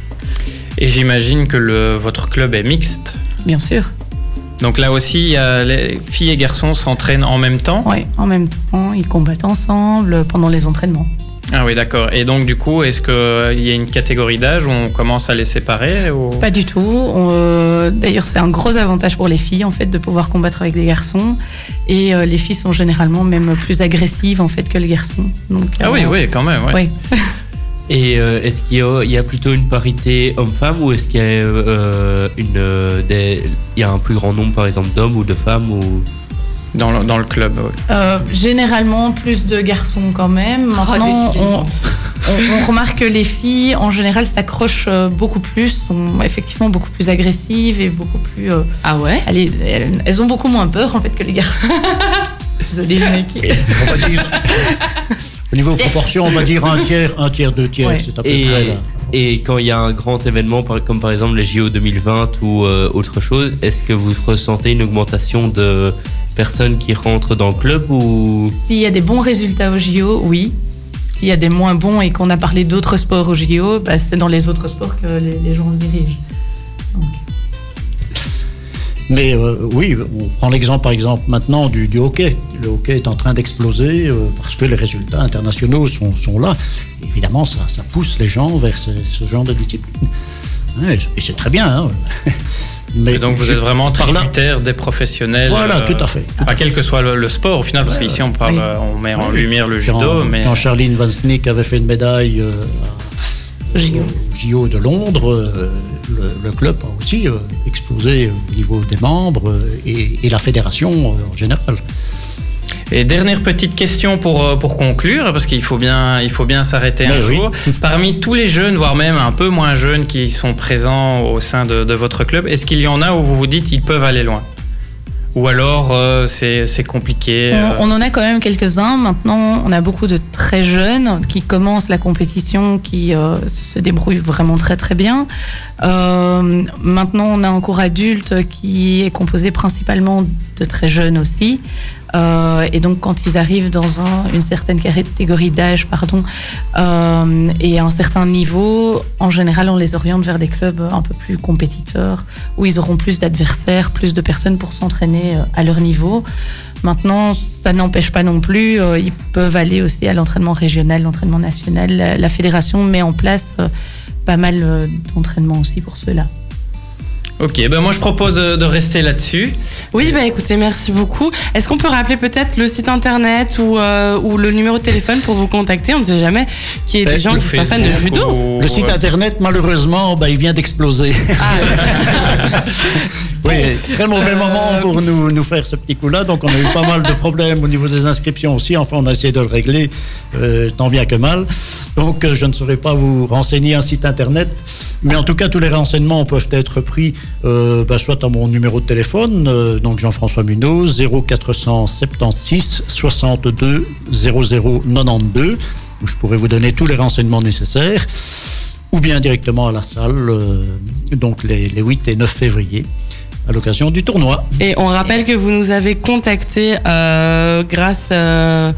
Et j'imagine que le, votre club est mixte. Bien sûr, Donc là aussi, les filles et garçons s'entraînent en même temps. oui, en même temps, ils combattent ensemble pendant les entraînements. Ah oui, d'accord. Et donc du coup, est-ce qu'il y a une catégorie d'âge où on commence à les séparer ou... Pas du tout. On, euh, D'ailleurs, c'est un gros avantage pour les filles en fait de pouvoir combattre avec des garçons. Et euh, les filles sont généralement même plus agressives en fait que les garçons. Donc, Ah oui, euh, oui, quand même. ouais. oui. Et euh, est-ce qu'il y, a- il y a plutôt une parité homme-femme ou est-ce qu'il y a euh, euh, y a un plus grand nombre par exemple d'hommes ou de femmes ou? Dans, le, dans le club. ouais. Euh, généralement plus de garçons quand même. Oh, Maintenant, on, décidément. on- on remarque que les filles en général s'accrochent beaucoup plus, sont effectivement beaucoup plus agressives et beaucoup plus. euh, Ah ouais? allez, elles, elles ont beaucoup moins peur en fait que les garçons. Désolée les au niveau proportion, on va dire un tiers, un tiers, deux tiers, Ouais. c'est à peu et, près là. et quand il y a un grand événement comme par exemple les JO 2020 ou euh, autre chose, est-ce que vous ressentez une augmentation de personnes qui rentrent dans le club ou? S'il y a des bons résultats au JO, oui. S'il y a des moins bons et qu'on a parlé d'autres sports au JO, bah, c'est dans les autres sports que les, les gens se dirigent. Donc, Mais euh, oui, on prend l'exemple par exemple maintenant du, du hockey. Le hockey est en train d'exploser euh, parce que les résultats internationaux sont, sont là. Évidemment, ça, ça pousse les gens vers ce, ce genre de discipline. Ouais, et c'est très bien. hein. Mais Et donc vous êtes vraiment tributaire des professionnels. Voilà, euh, tout à fait. Enfin, quel que soit le, le sport au final, parce qu'ici on parle, Oui. on met en lumière le Quand, judo, mais quand Charline Van Snick avait fait une médaille JO. JO de Londres, euh, le, le club a aussi euh, explosé au niveau des membres euh, et, et la fédération euh, en général. Et dernière petite question pour, euh, pour conclure, parce qu'il faut bien, il faut bien s'arrêter un oui. jour. Parmi tous les jeunes, voire même un peu moins jeunes qui sont présents au sein de, de votre club, est-ce qu'il y en a où vous vous dites ils peuvent aller loin? Ou alors euh, c'est compliqué euh, On, on en a quand même quelques-uns. Maintenant, on a beaucoup de très jeunes qui commencent la compétition, qui euh, se débrouillent vraiment très très bien. Euh, maintenant, on a un cours adulte qui est composé principalement de très jeunes aussi. Euh, et donc, quand ils arrivent dans un- une certaine catégorie d'âge, pardon, euh, et à un certain niveau, en général, on les oriente vers des clubs un peu plus compétiteurs, où ils auront plus d'adversaires, plus de personnes pour s'entraîner euh, à leur niveau. Maintenant, ça n'empêche pas non plus, euh, ils peuvent aller aussi à l'entraînement régional, l'entraînement national. La, la fédération met en place euh, pas mal d'entraînements aussi pour ceux-là. Ok, ben moi je propose de, de rester là-dessus. Oui, bah écoutez, merci beaucoup. Est-ce qu'on peut rappeler peut-être le site internet ou, euh, ou le numéro de téléphone pour vous contacter? On ne sait jamais qu'il y ait des gens qui soient fans de judo. ou- Le site internet, malheureusement, bah, il vient d'exploser. oui, très mauvais moment pour nous, nous faire ce petit coup-là. Donc, on a eu pas mal de problèmes au niveau des inscriptions aussi. Enfin, on a essayé de le régler, euh, tant bien que mal. Donc, euh, je ne saurais pas vous renseigner un site internet. Mais en tout cas, tous les renseignements peuvent être pris euh, bah, soit à mon numéro de téléphone, euh, donc Jean-François Munoz, 0476 62 00 92, où je pourrais vous donner tous les renseignements nécessaires ou bien directement à la salle, euh, donc les, les 8 et 9 février, à l'occasion du tournoi. Et on rappelle que vous nous avez contacté euh, grâce. euh,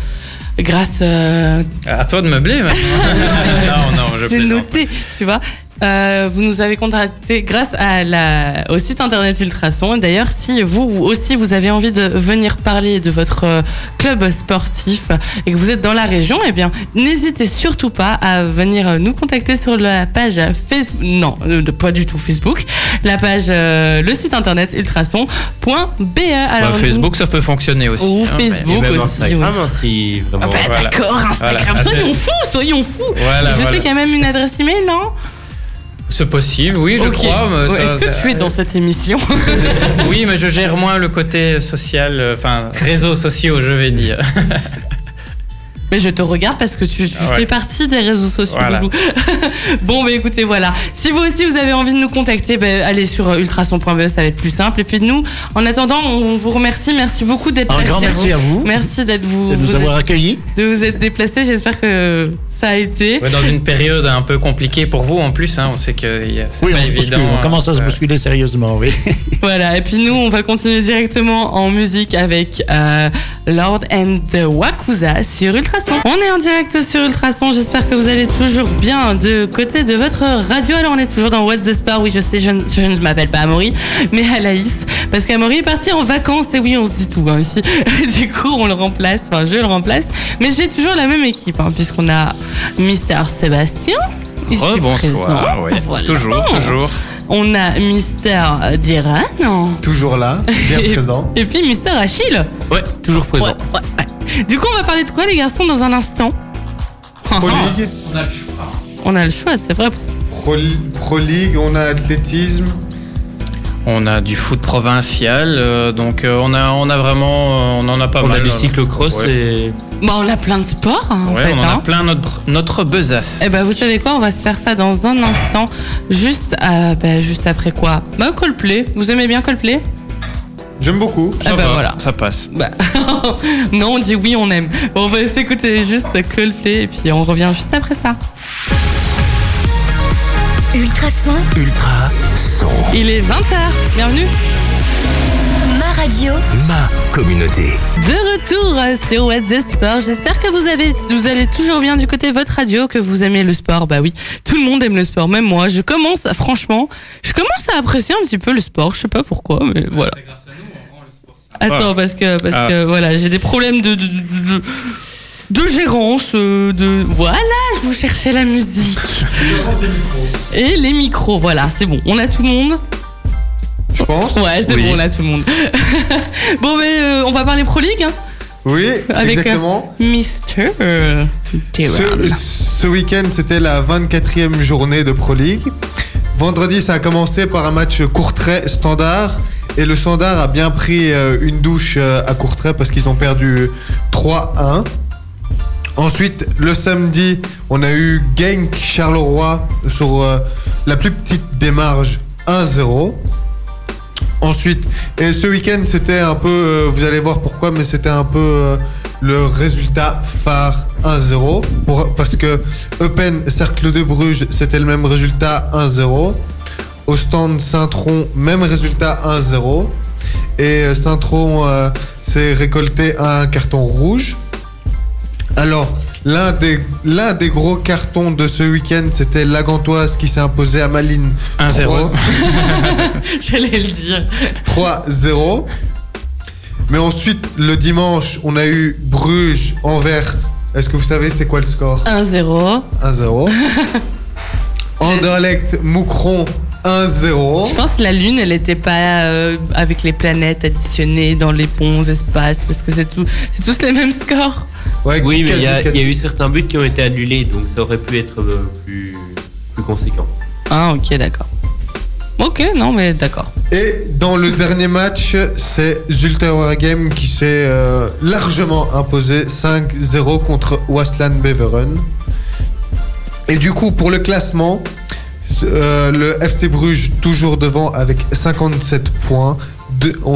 grâce. euh, À toi de meubler maintenant. non, non, je c'est noté, tu vois. Euh, vous nous avez contacté grâce à la, au site internet Ultrason. D'ailleurs, si vous vous aussi vous avez envie de venir parler de votre euh, club sportif et que vous êtes dans la région, eh bien, n'hésitez surtout pas à venir euh, nous contacter sur la page Facebook. Non, pas du tout Facebook. La page, euh, le site internet ultrason.be. Bah, Alors, nous- Facebook, ça peut fonctionner aussi. Ou hein, mais- Facebook aussi. Instagram, ouais. si vraiment. Ah bah, Voilà. D'accord, Instagram. Voilà. Soyons fous, soyons fous. Voilà, Je voilà. sais qu'il y a même une adresse email, non? C'est possible, oui, je Ok. crois. Ouais, Est-ce que tu es dans cette émission Oui, mais je gère moins le côté social, euh, enfin réseaux sociaux, je vais dire. Mais je te regarde parce que tu, tu Ah ouais. fais partie des réseaux sociaux. Voilà. Bon, bah écoutez, voilà. Si vous aussi vous avez envie de nous contacter, bah, allez sur euh, ultrason.be, ça va être plus simple. Et puis nous, en attendant, on vous remercie. Merci beaucoup d'être Un grand merci à vous Merci d'être vous, de nous vous avoir accueillis. de vous être déplacé. J'espère que ça a été. Ouais, dans une période un peu compliquée pour vous en plus, hein, on sait que y a- c'est Oui, pas on, se évident. bouscule, on hein. commence à se bousculer sérieusement, oui. Voilà, et puis nous, on va continuer directement en musique avec euh, Lord and the Wakuza sur Ultrason. On est en direct sur Ultrason, j'espère que vous allez toujours bien de côté de votre radio. Alors on est toujours dans What's the Sport, oui je sais, je, ne- je ne m'appelle pas Amaury, mais Alaïs, parce qu'Amaury est parti en vacances, et oui, on se dit tout hein, ici. du coup, on le remplace, enfin je le remplace, mais j'ai toujours la même équipe, hein, puisqu'on a Mister Sébastien. Ici Rebonsoir, présent. oui. Voilà. Toujours, toujours. On a Mister Diran. Toujours là, bien Et- présent. Et puis Mister Achille. Ouais, toujours présent. Ouais, ouais, ouais. Du coup, on va parler de quoi, les garçons, dans un instant Pro League, On a le choix, c'est vrai. Pro, Pro League, on a athlétisme. On a du foot provincial, euh, donc euh, on a, on a vraiment, euh, on en a pas On mal. a du cyclocross Ouais. et. Bah, on a plein de sports, hein, en Ouais, fait. on en hein. a plein notre, notre besace. Eh ben, vous savez quoi On va se faire ça dans un instant. Juste, euh, bah, juste après quoi? Bah, Coldplay. Vous aimez bien Coldplay? J'aime beaucoup. Ah Ça bah va, voilà. Ça passe. Bah, non, on dit oui, on aime. Bon, on va s'écouter juste Coldplay et puis on revient juste après ça. Ultrason, Ultra son. Il est 20h. Bienvenue. ma radio, Ma communauté. De retour euh, sur What's the Sport. J'espère que vous avez, vous allez toujours bien du côté de votre radio, que vous aimez le sport. Bah oui, tout le monde aime le sport, même moi. Je commence, franchement, je commence à apprécier un petit peu le sport. Je sais pas pourquoi, mais voilà. Attends, parce que, parce Ah. que voilà, j'ai des problèmes de, de, de, de- de gérance, euh, de voilà, je vous cherchais la musique. Et les micros, voilà, c'est bon. On a tout le monde? Je pense. Ouais, c'est Oui. bon, on a tout le monde. bon, mais euh, on va parler Pro League. hein? Oui, Avec, euh, exactement. Mister Ce, ce week-end, c'était la 24e journée de Pro League. Vendredi, ça a commencé par un match Courtrai standard. Et le standard a bien pris euh, une douche euh, à Courtrai parce qu'ils ont perdu 3-1. Ensuite, le samedi, on a eu Genk Charleroi sur euh, la plus petite démarche 1-0. Ensuite, et ce week-end, c'était un peu, vous allez voir pourquoi, mais c'était un peu le résultat phare 1-0. Pour- Parce que Eupen Cercle de Bruges, c'était le même résultat 1-0. Au stand Saint-Tron, même résultat 1-0. Et euh, Saint-Tron euh, s'est récolté un carton rouge. Alors, l'un des, l'un des gros cartons de ce week-end, c'était Lagantoise qui s'est imposé à Malines 1-0. 3 J'allais le dire. 3-0. Mais ensuite, le dimanche, on a eu Bruges, Anvers. Est-ce que vous savez c'est quoi le score? 1-0. 1-0. Anderlecht, Moucron, 1-0. Je pense que la Lune, elle n'était pas euh, avec les planètes additionnées dans les ponts, espaces, parce que c'est tout, c'est tous les mêmes scores. Ouais, Oui, mais il y, a- y eu certains buts qui ont été annulés, donc ça aurait pu être euh, plus, plus conséquent. Ah, ok, d'accord. Ok, non, mais d'accord. Et dans le dernier match, c'est Zulte Waregem qui s'est euh, largement imposé 5-0 contre Wasland Beveren. Et du coup, pour le classement, euh, le FC Bruges toujours devant avec 57 points.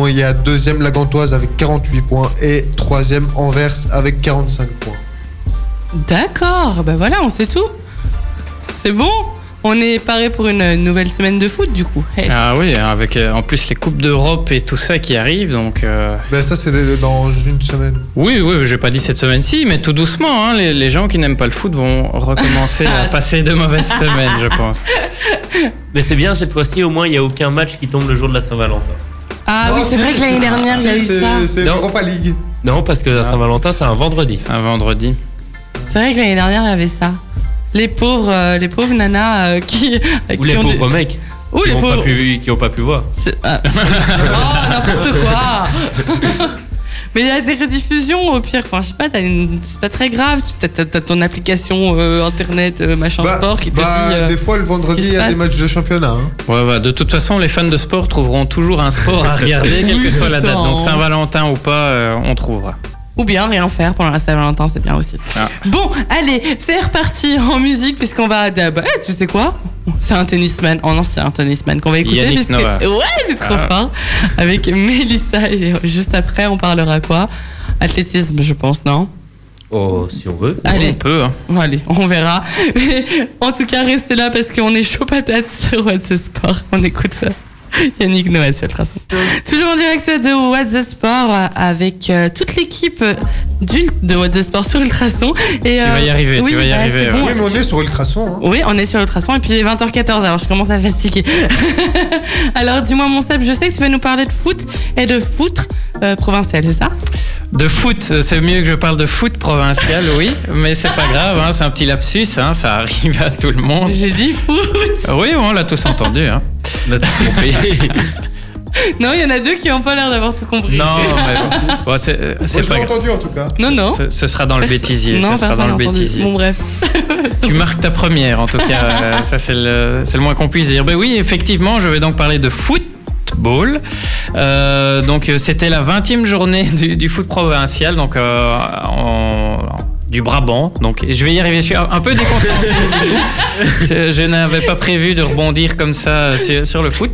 Il y a deuxième la Gantoise avec 48 points et troisième Anvers avec 45 points. D'accord, ben voilà, on sait tout. C'est bon? On est paré pour une nouvelle semaine de foot, du coup. Hey. Ah oui, avec euh, en plus les Coupes d'Europe et tout ça qui arrivent, donc... euh, Ben ça c'est dans une semaine. Oui, oui, j'ai pas dit cette semaine-ci, mais tout doucement, hein, les, les gens qui n'aiment pas le foot vont recommencer à passer de mauvaises semaines, je pense. Mais c'est bien, cette fois-ci, au moins, il n'y a aucun match qui tombe le jour de la Saint-Valentin. Ah oui, c'est vrai que l'année dernière, il y a eu c'est- ça. C'est Non. l'Europa League. Non, parce que la Ah. Saint-Valentin, c'est un vendredi. C'est un vendredi. C'est vrai que l'année dernière, il y avait ça. Les pauvres, euh, les pauvres nanas euh, qui. Ou qui les ont des- pauvres mecs Ou qui les n'ont pauvres. pas, pu- qui ont pas pu voir. C'est- ah. oh, n'importe quoi Mais il y a des rediffusions au pire. Enfin, je sais pas, t'as une- c'est pas très grave. Tu as, ton application euh, internet, euh, machin Bah, sport qui te bah, dit. euh, des fois le vendredi il y a des matchs de championnat. hein. Ouais, bah, de toute façon, les fans de sport trouveront toujours un sport à regarder, quelle que soit la date. Donc Saint-Valentin ou pas, euh, on trouvera. Ou bien rien faire pendant la Saint-Valentin, c'est bien aussi. Ah. Bon, allez, c'est reparti en musique puisqu'on va. Bah, tu sais quoi? C'est un tennisman. Oh non, c'est un tennisman qu'on va écouter. Yannick puisque- Noah. Ouais, c'est trop Ah. fort. Avec Mélissa. Et juste après, on parlera quoi? Athlétisme, je pense, non? Oh, si on veut. Allez. On peut. hein. Allez, on verra. Mais en tout cas, restez là parce qu'on est chaud patate sur What's the Sport. On écoute euh, Yannick Noël sur le traçon. Toujours en direct de What's the Sport euh, avec euh, toute l'équipe d'Ult- de What's the Sport sur Ultrason. Et, Tu vas y arriver, tu vas y bah, arriver, bon. Oui, mais on est sur Ultrason. hein. Oui, on est sur Ultrason et puis il est 20h14, alors je commence à fatiguer. alors dis-moi mon Seb, je sais que tu vas nous parler de foot et de foot euh, provincial, c'est ça? De foot, euh, c'est mieux que je parle de foot provincial, oui, mais c'est pas grave, hein, c'est un petit lapsus, hein, ça arrive à tout le monde. J'ai dit foot Oui, on l'a tous entendu. Hein. On a tout compris. Non, il y en a deux qui n'ont pas l'air d'avoir tout compris. Non, mais bon, c'est euh, Moi, c'est je pas l'ai grave. entendu en tout cas. Non, non. Ce, ce sera dans le bêtisier. Non, ce sera personne dans le n'a entendu. bêtisier. Bon, bref. Tu marques ta première, en tout cas. euh, ça, c'est le, c'est le moins qu'on puisse dire. Ben oui, effectivement, je vais donc parler de football. Euh, donc, euh, c'était la 20e journée du, du foot provincial, donc euh, en- du Brabant. Donc, je vais y arriver. Je suis un peu décontenancé. coup. je n'avais pas prévu de rebondir comme ça sur, sur le foot.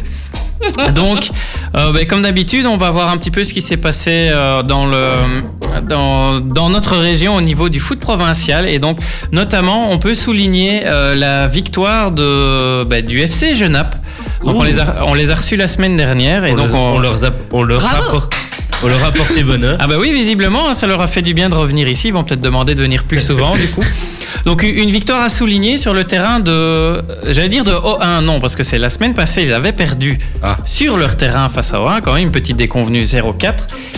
Donc, euh, ben, comme d'habitude, on va voir un petit peu ce qui s'est passé euh, dans, le, dans, dans notre région au niveau du foot provincial. Et donc, notamment, on peut souligner euh, la victoire de, ben, du FC Genappe. Donc, on les, a, on les a reçus la semaine dernière. Et on, donc, on leur a, on leur on leur a apporté bonheur. ah bah oui, visiblement, hein, ça leur a fait du bien de revenir ici. Ils vont peut-être demander de venir plus souvent, du coup. Donc une victoire à souligner sur le terrain de, j'allais dire de O1, non, parce que c'est la semaine passée, ils avaient perdu Ah. sur leur terrain face à O1, quand même une petite déconvenue 0-4.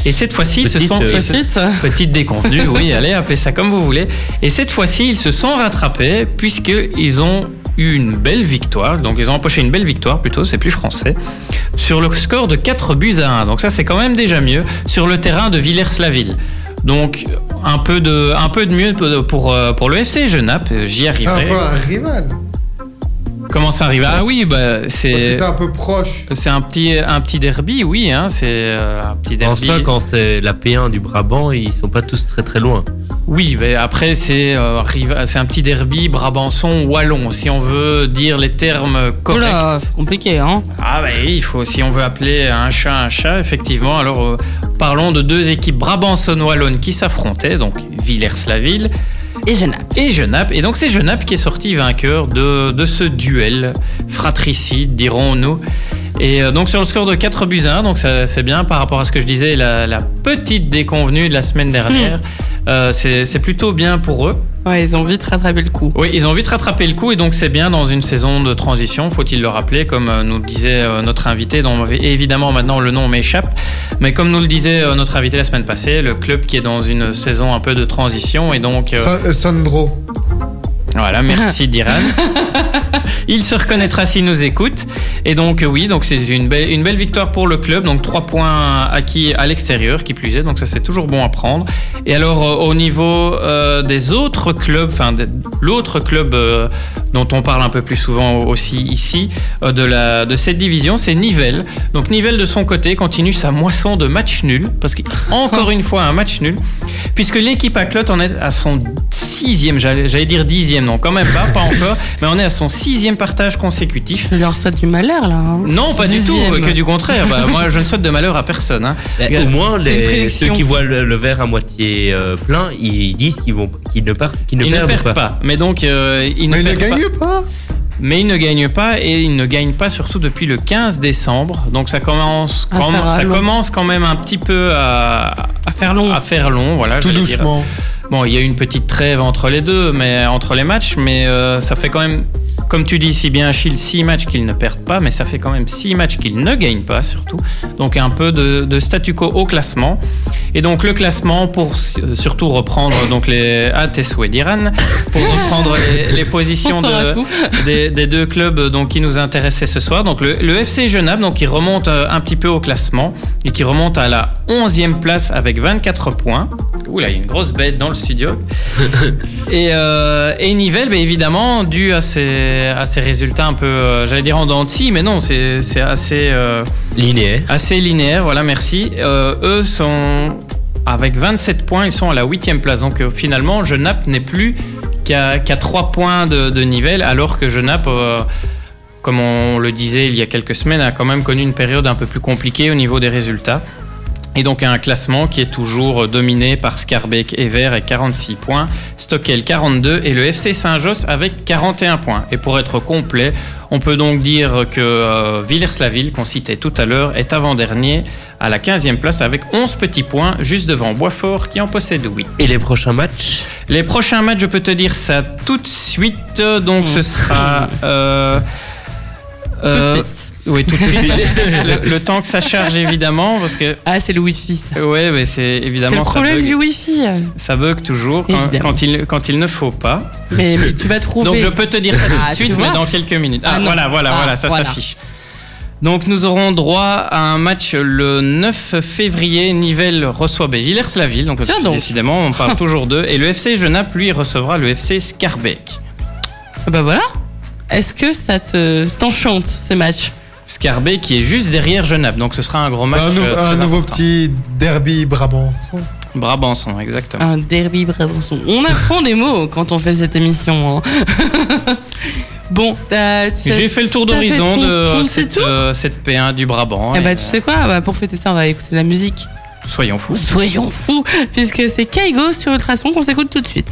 Et cette fois-ci, ils se Petite, sont... euh, ils se- Petite. Petite déconvenue, oui, allez, appelez ça comme vous voulez. Et cette fois-ci, ils se sont rattrapés puisqu'ils ont eu une belle victoire. Donc, ils ont empoché une belle victoire, plutôt, c'est plus français, sur le score de 4 buts à 1. Donc, ça, c'est quand même déjà mieux sur le terrain de Villers-la-Ville. Donc un peu de, un peu de mieux pour, euh, pour le FC Genappe, j'y arriverai. C'est un peu un rival. Comment ça arrive? Ah oui, bah, c'est. c'est un peu proche. C'est un petit, un petit derby, oui. Hein, c'est euh, un petit derby. En quand c'est la P1 du Brabant, ils sont pas tous très très loin. Oui, mais après c'est euh, c'est un petit derby Brabançon wallon, si on veut dire les termes corrects. c'est compliqué, hein Ah bah oui, il faut si on veut appeler un chat un chat, effectivement. Alors euh, parlons de deux équipes Brabançon wallonnes qui s'affrontaient, donc Villers-la-Ville et Genappe. Et Genappe. Et donc c'est Genappe qui est sorti vainqueur de, de ce duel fratricide, dirons-nous. Et euh, donc sur le score de 4 buts 1, donc c'est bien par rapport à ce que je disais, la, la petite déconvenue de la semaine dernière. Hmm. Euh, c'est plutôt bien pour eux. Ouais, ils ont vite rattrapé le coup. Oui, ils ont vite rattrapé le coup et donc c'est bien dans une saison de transition, faut-il le rappeler, comme euh, nous le disait notre invité, dont évidemment maintenant le nom m'échappe, mais comme nous le disait notre invité la semaine passée, le club qui est dans une saison un peu de transition et donc... Sandro. Voilà, merci Diran. Il se reconnaîtra s'il nous écoute. Et donc euh, oui, donc c'est une belle, une belle victoire pour le club. Donc trois points acquis à l'extérieur, qui plus est. Donc ça c'est toujours bon à prendre. Et alors euh, au niveau euh, des autres clubs, enfin l'autre club dont on parle un peu plus souvent aussi ici de la de cette division, c'est Nivelles. Donc Nivelles de son côté continue sa moisson de match nul parce qu'encore une fois un match nul, puisque l'équipe à Clotte en est à son sixième, j'allais dire dixième, non quand même pas, pas encore, mais on est à son sixième partage consécutif. Je leur souhaite du malheur là. Hein. Non, pas du tout, que du contraire. Bah, moi, je ne souhaite de malheur à personne. Hein. au moins, les, ceux qui voient le, verre à moitié euh, plein, ils disent qu'ils vont, qu'ils ne, qu'ils ne, perdent, pas. Mais donc, euh, ils mais ne, ils ne gagnent pas. Mais ils ne gagnent pas et ils ne gagnent pas surtout depuis le 15 décembre. Donc ça commence, quand, ça commence quand même un petit peu à, à faire long. À faire long, voilà. Tout doucement. Bon, il y a eu une petite trêve entre les deux, mais entre les matchs, mais euh, ça fait quand même, comme tu dis si bien, Achille, 6 matchs qu'ils ne perdent pas, mais ça fait quand même 6 matchs qu'ils ne gagnent pas, surtout. Donc un peu de, statu quo au classement. Et donc le classement, pour euh, surtout reprendre donc les ah, tes souhaits d'Iran, pour reprendre les, positions des, deux clubs donc, qui nous intéressaient ce soir. Donc le, le FC Genappe, donc, qui remonte euh, un petit peu au classement et qui remonte à la 11e place avec 24 points. Oula, il y a une grosse bête dans le studio. et, euh, et Nivelles, bah, évidemment, dû à ces, à ces résultats un peu, euh, j'allais dire en denti, mais non, c'est assez... Euh, linéaire. Assez linéaire, voilà, merci. eux sont... Avec 27 points, ils sont à la 8 place. Donc finalement, Genappe n'est plus qu'à 3 points de, de Nivelles, alors que Genappe comme on le disait il y a quelques semaines, a quand même connu une période un peu plus compliquée au niveau des résultats. Et donc un classement qui est toujours dominé par Scarbeck et Vert avec 46 points, Stockel 42 et le FC Saint-Josse avec 41 points. Et pour être complet, on peut donc dire que euh, Villers-la-Ville, qu'on citait tout à l'heure, est avant-dernier à la 15e place avec 11 petits points, juste devant Boisfort qui en possède 8. Et les prochains matchs? Les prochains matchs, je peux te dire ça tout de suite. Donc ce sera... Euh, euh, tout de suite. Oui, tout de suite. le, temps que ça charge, évidemment, parce que. Ah, c'est le Wi-Fi. Oui, mais c'est évidemment. C'est le problème du Wi-Fi. Ça bug toujours quand, il, quand il ne faut pas. Mais, tu vas trouver. Donc je peux te dire ça tout de ah, suite, mais dans quelques minutes. Ah, ah voilà, voilà, ah, voilà, ça s'affiche. Donc nous aurons droit à un match le 9 février. Nivelles reçoit Villers-la-Ville. Donc, donc, décidément, on parle toujours d'eux. Et le FC Genappe, lui, recevra le FC Scarbeck. Bah voilà. Est-ce que ça te t'enchante ces matchs Scarbet qui est juste derrière Genappe, donc ce sera un gros match. Un, euh, nouveau petit derby Brabançon. Brabançon, exactement. Un derby Brabançon. On apprend des mots quand on fait cette émission. Hein. bon, j'ai fait le tour d'horizon de cette, euh, cette, P1 du Brabant. Eh bah, tu sais quoi bah, Pour fêter ça, on va écouter la musique. Soyons fous. Soyons fous, puisque c'est Kaigo sur Ultrason qu'on s'écoute tout de suite.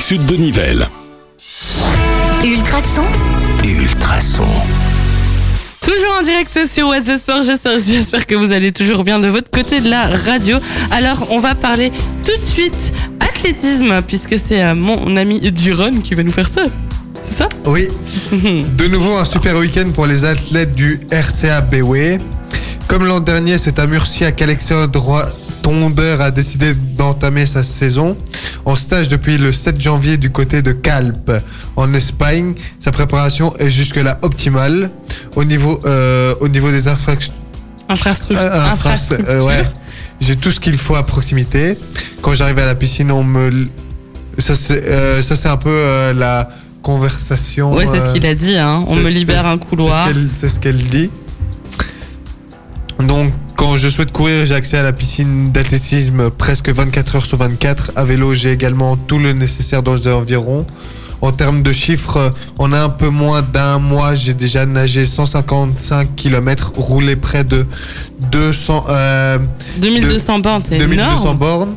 sud de Nivelles. Ultrason. Ultrason. Toujours en direct sur What's the Sport, j'espère que vous allez toujours bien de votre côté de la radio. Alors, on va parler tout de suite athlétisme, puisque c'est euh, mon ami Jiron qui va nous faire ça. C'est ça? Oui. de nouveau, un super week-end pour les athlètes du RCA BW. Comme l'an dernier, c'est à Murcia qu'Alexandre Tondeur a décidé d'entamer sa saison en stage depuis le 7 janvier du côté de Calpe en Espagne. Sa préparation est jusque-là optimale au niveau, euh, au niveau des infrastructures. Infrastructure. Euh, ouais. J'ai tout ce qu'il faut à proximité. Quand j'arrive à la piscine, on me. Ça, c'est euh, un peu la conversation. Oui, c'est ce qu'il a dit. Hein. On me libère un couloir. C'est ce qu'elle dit. Donc, quand je souhaite courir, j'ai accès à la piscine d'athlétisme presque 24 heures sur 24. À vélo, j'ai également tout le nécessaire dans les environs. En termes de chiffres, en un peu moins d'un mois, j'ai déjà nagé 155 km, roulé près de 200, 2200 bornes, c'est 2200 bornes,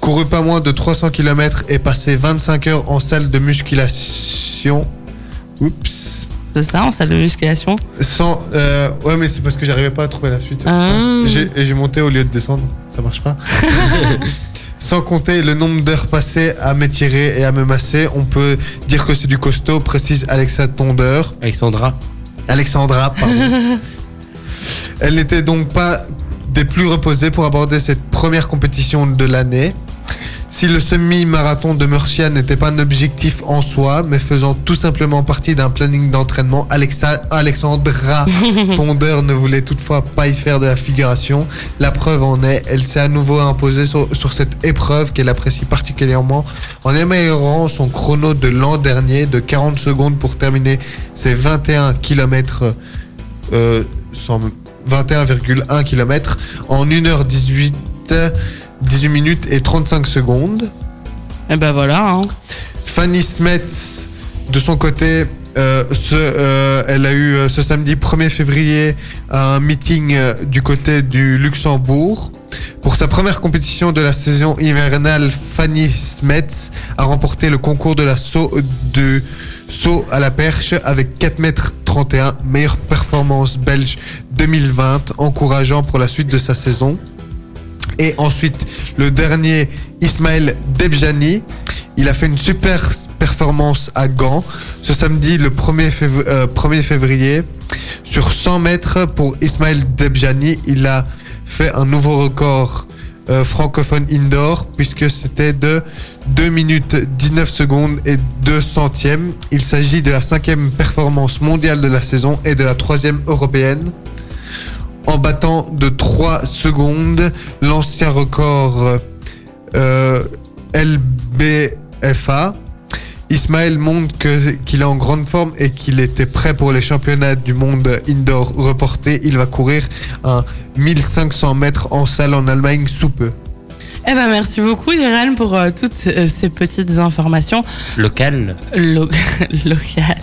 couru pas moins de 300 km et passé 25 heures en salle de musculation. Oups. C'est ça, en salle de musculation Sans. Euh, ouais, mais c'est parce que j'arrivais pas à trouver la suite. Ah. Et j'ai monté au lieu de descendre. Ça marche pas. Sans compter le nombre d'heures passées à m'étirer et à me masser, on peut dire que c'est du costaud, précise Alexa Tondeur. Alexandra. Alexandra, pardon. Elle n'était donc pas des plus reposées pour aborder cette première compétition de l'année. Si le semi-marathon de Murcia n'était pas un objectif en soi, mais faisant tout simplement partie d'un planning d'entraînement, Alexandra Pondeur ne voulait toutefois pas y faire de la figuration. La preuve en est, elle s'est à nouveau imposée sur, cette épreuve qu'elle apprécie particulièrement en améliorant son chrono de l'an dernier de 40 secondes pour terminer ses 21 km. 21,1 km en 1h18 18 minutes et 35 secondes. Et eh ben voilà. Hein. Fanny Smets, de son côté, euh, euh, elle a eu euh, ce samedi 1er février un meeting du côté du Luxembourg. Pour sa première compétition de la saison hivernale, Fanny Smets a remporté le concours de la saut, de saut à la perche avec 4 mètres 31, meilleure performance belge 2020, encourageant pour la suite de sa saison. Et ensuite, le dernier, Ismaël Debjani. Il a fait une super performance à Gand ce samedi, le 1er, euh, février. Sur 100 mètres pour Ismaël Debjani, il a fait un nouveau record euh, francophone indoor puisque c'était de 2 minutes 19 secondes et 2 centièmes. Il s'agit de la cinquième performance mondiale de la saison et de la troisième européenne en battant de 3 secondes l'ancien record euh, LBFA. Ismaël montre qu'il est en grande forme et qu'il était prêt pour les championnats du monde indoor reportés. Il va courir un 1500 mètres en salle en Allemagne sous peu. Eh ben merci beaucoup Irène pour euh, toutes euh, ces petites informations. Locales. locales.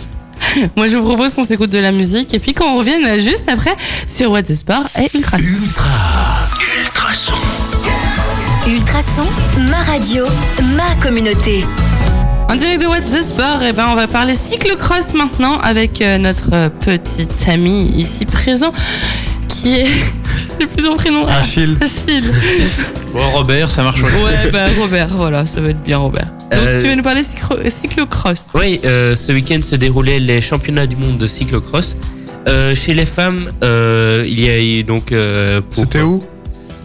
Moi, je vous propose qu'on s'écoute de la musique et puis qu'on revienne juste après sur What the Sport et Ultrason. Ultra, Ultrason. Ultrason, ma radio, ma communauté. En direct de What the Sport, eh ben, on va parler cyclocross maintenant avec euh, notre petit ami ici présent qui est. Je sais plus son prénom. Achille. Achille. Bon, Robert, ça marche Ouais, bah Robert, voilà, ça va être bien Robert. Donc euh, tu vas nous parler cyclocross? Oui, euh, ce week-end se déroulaient les championnats du monde de cyclocross. Euh, chez les femmes, il y a donc. C'était où?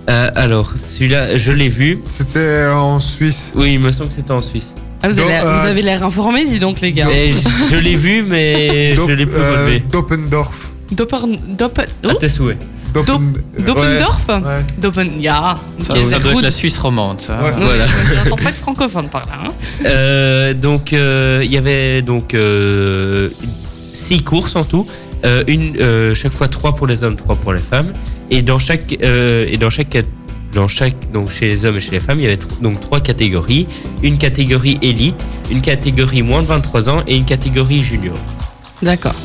Alors, celui-là, je l'ai vu. C'était en Suisse. Oui, il me semble que c'était en Suisse. Ah, vous, avez l'air informé, dis donc, les gars. je, l'ai vu, mais je l'ai plus relevé. Doppendorf. Doppendorf. Doppen... À tes souhaits. Doppendorf ouais. Doppen, ja. Ça, ça doit être la Suisse romande, ça. Ouais. Voilà. Pas de francophone par là. Hein. Euh, donc, euh, il y avait donc euh, six courses en tout. Euh, une, euh, chaque fois trois pour les hommes, trois pour les femmes. Et dans chaque, et dans chaque dans chaque, donc chez les hommes et chez les femmes, il y avait donc trois catégories. Une catégorie élite, une catégorie moins de 23 ans et une catégorie junior. D'accord.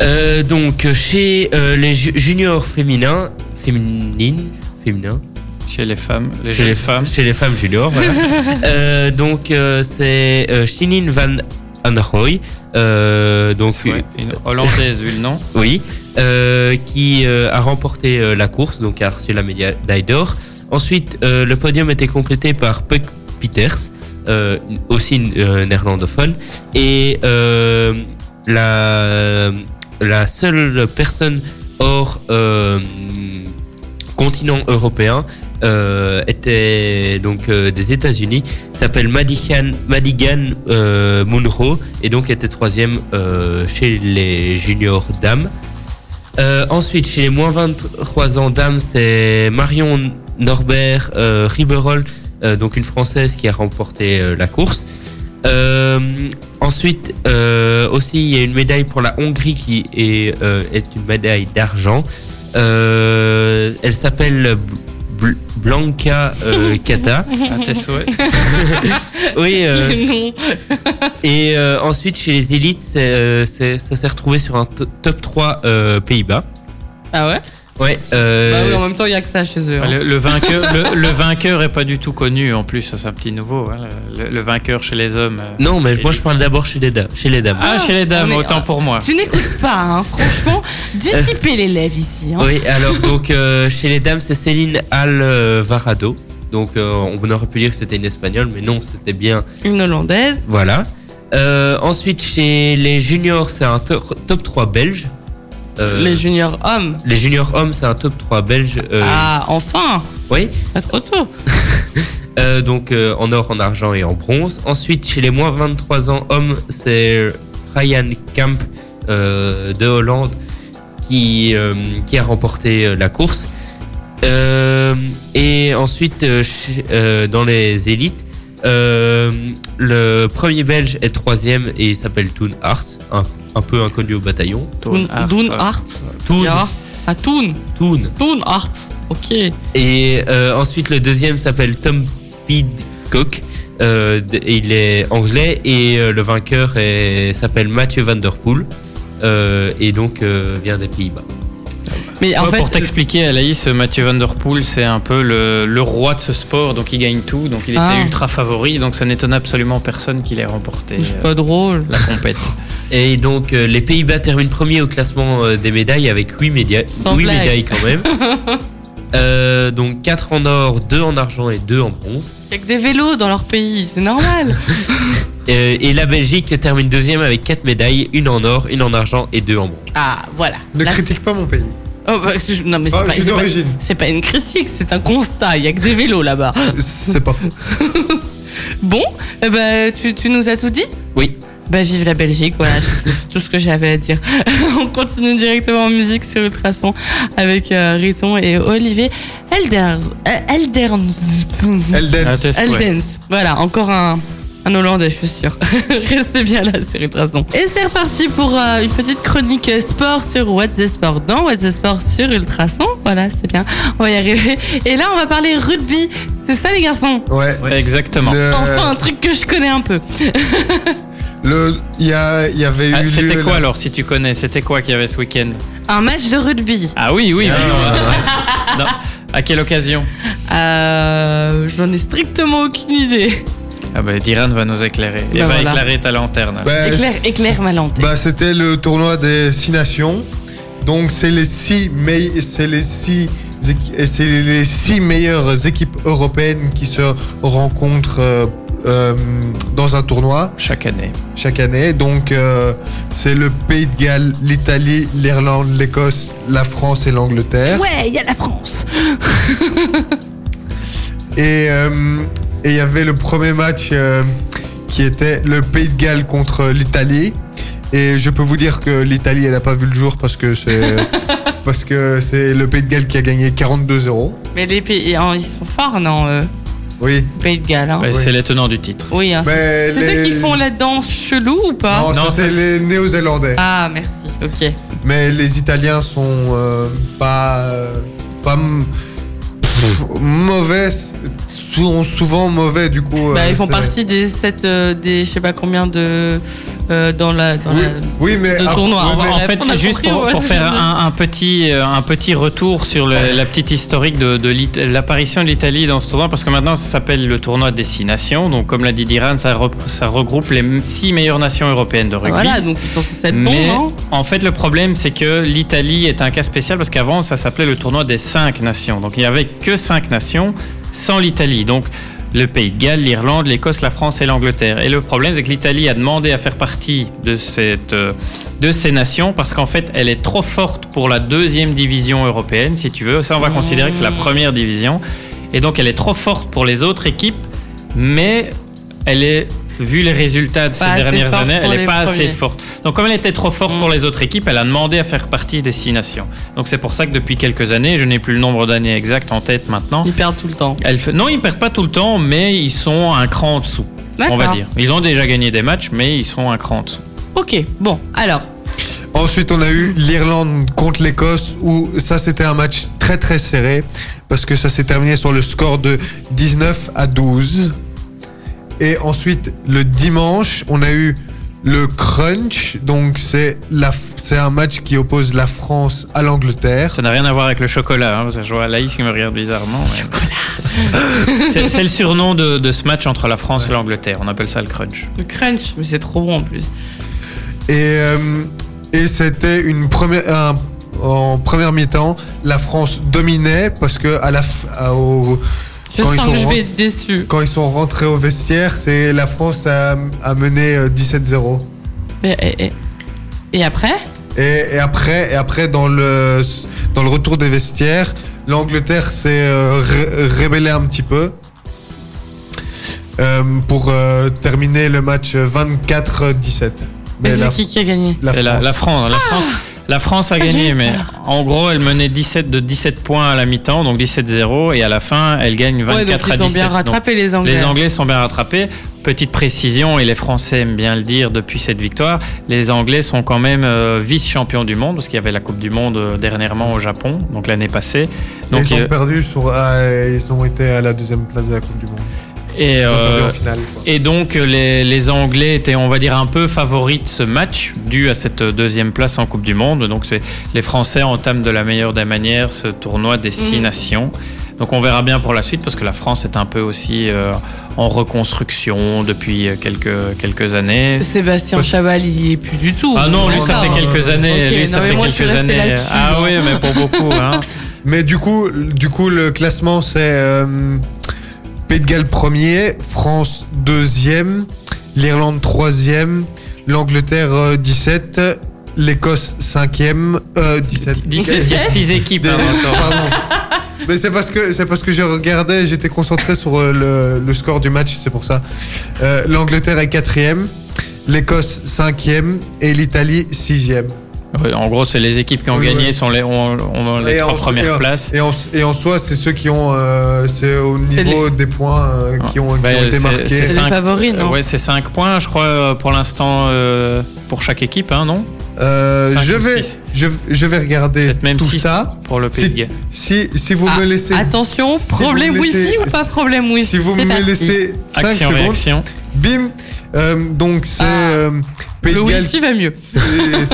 Euh, donc chez euh, les juniors féminins, féminines, féminins. Chez les femmes, les chez les femmes, chez les femmes juniors. Voilà. euh, donc c'est Shinin Van Anrooy, euh, donc Ouais, une hollandaise, vu le nom. oui, euh, qui euh, a remporté euh, la course, donc a reçu la médaille d'or. Ensuite, euh, le podium était complété par Puck Peters, euh, aussi euh, néerlandophone, et euh, la, la seule personne hors euh, continent européen euh, était donc euh, des États-Unis, s'appelle Madigan, Madigan Munro, et donc était troisième chez les juniors dames. Ensuite, chez les moins 23 ans dames, c'est Marion Norbert Riberol, donc une Française qui a remporté la course. Ensuite, euh, aussi, il y a une médaille pour la Hongrie qui est, euh, est une médaille d'argent. Euh, elle s'appelle Bl- Blanca euh, Kata. À tes souhaits. Oui, euh, non. et euh, ensuite, chez les élites, euh, ça s'est retrouvé sur un to- top 3 euh, Pays-Bas. Ah ouais? Ouais. euh, Bah oui, en même temps, il y a que ça chez eux. hein. Le, le vainqueur, le, le vainqueur est pas du tout connu en plus, c'est un petit nouveau. hein, le, le vainqueur chez les hommes. euh. Non, mais moi je parle d'abord chez les dames. Chez les dames. Ah, chez les dames, on est- autant pour moi. Tu n'écoutes pas, hein, franchement. Dissiper l'élève ici. Hein. Oui, alors donc euh, chez les dames, c'est Céline Alvarado. Donc euh, on aurait pu dire que c'était une espagnole, mais non, c'était bien. Une hollandaise. Voilà. Euh, ensuite, chez les juniors, c'est un to- top 3 belge. Euh, Les juniors hommes. les juniors hommes, c'est un top 3 belge. euh, Ah, enfin Oui. Pas trop tôt. Euh, donc en or, en argent et en bronze. Ensuite, chez les moins 23 ans hommes, c'est Ryan euh, de Hollande qui, qui a remporté la course. Et ensuite, chez- dans les élites, le premier belge est troisième et il s'appelle Toon Hart, un, un peu inconnu au bataillon. Toon Hart, Toon ouais. Hart. Toon, Ja. Ah, Toon. Toon. Toon Hart. Ok. Et euh, ensuite, le deuxième s'appelle Tom Pidcock. Euh, il est anglais et euh, le vainqueur s'appelle Mathieu Van Der Poel euh, et donc euh, vient des Pays-Bas. Mais en Ouais, fait, pour t'expliquer, Alaïs, Mathieu Van Der Poel, c'est un peu le, le roi de ce sport, donc il gagne tout, donc il était Ah. ultra favori, donc ça n'étonne absolument personne qu'il ait remporté c'est pas drôle. la compète. Et donc euh, les Pays-Bas terminent premier au classement euh, des médailles avec 8, média- Sans huit blague. médailles quand même. Euh, donc 4 en or, 2 en argent et 2 en bronze. Il y a que des vélos dans leur pays, c'est normal. Euh, et la Belgique termine deuxième avec 4 médailles, une en or, une en argent et 2 en bronze. Ah, voilà. Ne critique pas mon pays. Oh, bah, je- non, mais c'est Ah, pas, je suis c'est pas- d'origine. c'est pas une critique, c'est un constat. Il y a que des vélos là-bas. C'est pas faux. Bon, eh ben, tu, tu nous as tout dit? Bah vive la Belgique, voilà, c'est tout, ce que j'avais à dire. On continue directement en musique sur Ultrason avec euh, Riton et Olivier Elders. euh, Elders. Elden. À tes souhaits. Eldens. Voilà, encore un, un Hollandais, je suis sûre. Restez bien là sur Ultrason. Et c'est reparti pour euh, une petite chronique sport sur What's the Sport dans What's the Sport sur Ultrason. Voilà, c'est bien. On va y arriver. Et là, on va parler rugby. C'est ça, les garçons? Ouais. Ouais, exactement. Le- Enfin, un truc que je connais un peu. Le, il y, avait Ah, eu C'était quoi alors, si tu connais? C'était quoi qu'il y avait ce week-end? Un match de rugby. Ah oui, oui. non, non. À quelle occasion? Euh, J'en ai strictement aucune idée. Ah bah Diran va nous éclairer. Et Bah va voilà. éclairer ta lanterne. Bah, Éclaire, éclaire ma lanterne. Bah, c'était le tournoi des six nations. Donc c'est les six mei- c'est les six équi- et c'est les six meilleures équipes européennes qui se rencontrent euh, dans un tournoi Chaque année. chaque année. Donc euh, c'est le Pays de Galles, l'Italie, l'Irlande, l'Écosse, la France et l'Angleterre. Ouais, il y a la France. Et euh, et il y avait le premier match euh, qui était le Pays de Galles contre l'Italie. Et je peux vous dire que l'Italie, elle n'a pas vu le jour parce que c'est parce que c'est le Pays de Galles qui a gagné 42-0. Mais les pays, ils sont forts, non euh, Oui. Pays de Galles. Hein. Bah, Oui. C'est les tenants du titre. Oui, hein, c'est c'est ceux les- qui font la danse chelou ou pas non, c'est les Néo-Zélandais. Ah, merci. Ok. Mais les Italiens sont euh, pas euh, pas pff, mauvais, sont souvent mauvais du coup. Bah, euh, ils font partie des sept, euh, des je sais pas combien de euh, dans la dans Oui, la- oui, mais le tournoi. On mais- En fait, on a juste compris, pour, ouais, pour c'est faire un, un petit, euh, un petit retour sur le- la petite historique de, l'apparition de l'Italie dans ce tournoi, parce que maintenant ça s'appelle le tournoi Destination. Donc, comme l'a dit Diran, ça, re- ça regroupe les six meilleures nations européennes de rugby. Voilà, donc ils sont bons, Mais non? en fait, le problème, c'est que l'Italie est un cas spécial parce qu'avant, ça s'appelait le tournoi des cinq nations. Donc, il n'y avait que cinq nations sans l'Italie. Donc, le Pays de Galles, l'Irlande, l'Écosse, la France et l'Angleterre. Et le problème, c'est que l'Italie a demandé à faire partie de, cette, euh, de ces nations parce qu'en fait, elle est trop forte pour la deuxième division européenne, si tu veux. Ça, on va considérer que c'est la première division. Et donc, elle est trop forte pour les autres équipes, mais elle est, vu les résultats de ces dernières années, elle n'est pas assez forte. Donc, comme elle était trop forte pour les autres équipes, elle a demandé à faire partie des six nations. Donc, c'est pour ça que depuis quelques années, je n'ai plus le nombre d'années exact en tête maintenant. Ils perdent tout le temps. Elle fait- Non, ils perdent pas tout le temps, mais ils sont un cran en dessous. On va dire. Ils ont déjà gagné des matchs, mais ils sont un cran en dessous. Ok, bon, alors. Ensuite, on a eu l'Irlande contre l'Écosse, où ça, c'était un match très très serré, parce que ça s'est terminé sur le score de 19 à 12. Et ensuite, le dimanche, on a eu le crunch, donc c'est la- c'est un match qui oppose la France à l'Angleterre. Ça n'a rien à voir avec le chocolat. Hein, je vois Laïs qui me regarde bizarrement. mais- c'est c'est le surnom de, de ce match entre la France et l'Angleterre. On appelle ça le crunch. Le crunch, mais c'est trop bon en plus. Et, euh, et c'était une première, un- en première mi-temps, la France dominait parce que à la, f- à- au, Je quand, ils sens sont que je vais être déçu. quand ils sont rentrés au vestiaire, c'est la France a, a mené euh, 17-0. Et, et- après? Et, et après, et après dans, le, dans le retour des vestiaires, l'Angleterre s'est euh, ré- rébellée un petit peu euh, pour euh, terminer le match 24-17. Mais c'est qui qui a gagné? la C'est la, France. la France. La France, la France a j'ai gagné, mais en gros, elle menait 17 de 17 points à la mi-temps, donc 17-0, et à la fin, elle gagne 24 Ouais, donc à ils ont 17. bien Donc, rattrapé les Anglais. Les Anglais sont bien rattrapés. Petite précision, et les Français aiment bien le dire depuis cette victoire, les Anglais sont quand même euh, vice-champions du monde, parce qu'il y avait la Coupe du Monde euh, dernièrement au Japon, donc l'année passée. Donc, ils ont euh, perdu sur, ah, ils ont été à la deuxième place de la Coupe du Monde. Et, euh, finale. et donc les, les Anglais étaient, on va dire, un peu favoris de ce match, dû à cette deuxième place en Coupe du Monde. Donc les Français entament de la meilleure des manières ce tournoi des six Mm. nations. Donc on verra bien pour la suite, parce que la France est un peu aussi euh, en reconstruction depuis quelques, quelques années. Sébastien Chabal, il y est plus du tout. Ah non, lui ça fait quelques années. Ok, lui non, ça fait moi, quelques années. Ah oui, mais pour beaucoup. Hein. Mais du coup, du coup, le classement c'est euh, Pays de Galles premier, France deuxième, l'Irlande troisième, l'Angleterre euh, 17, l'Écosse cinquième, euh, 17. 17, il y a 6 équipes. hein. Pardon. Mais c'est parce que c'est parce que je regardais, j'étais concentré sur euh, le, le score du match, c'est pour ça. Euh, L'Angleterre est quatrième, l'Écosse cinquième et l'Italie sixième. Ouais, en gros, c'est les équipes qui ont Oui, gagné ouais. sont les, ont, ont les trois en- premières et en- places. Et en, et en soi, c'est ceux qui ont, euh, c'est au niveau des points euh, qui ont, qui Bah, ont été c'est- marqués. c'est les cinq- favoris, non Ouais, c'est 5 points, je crois, euh, pour l'instant, euh, pour chaque équipe, hein, non Euh, je vais, je, je vais regarder Peut-être même tout ça. pour le Pays de Galles. si, si vous Ah, me laissez, Attention, si problème me laissez- wifi ou pas problème wifi si vous me parti. laissez 5 Action, secondes, réaction. bim. Euh, donc c'est Ah. Pays Le de Galles, wifi va mieux.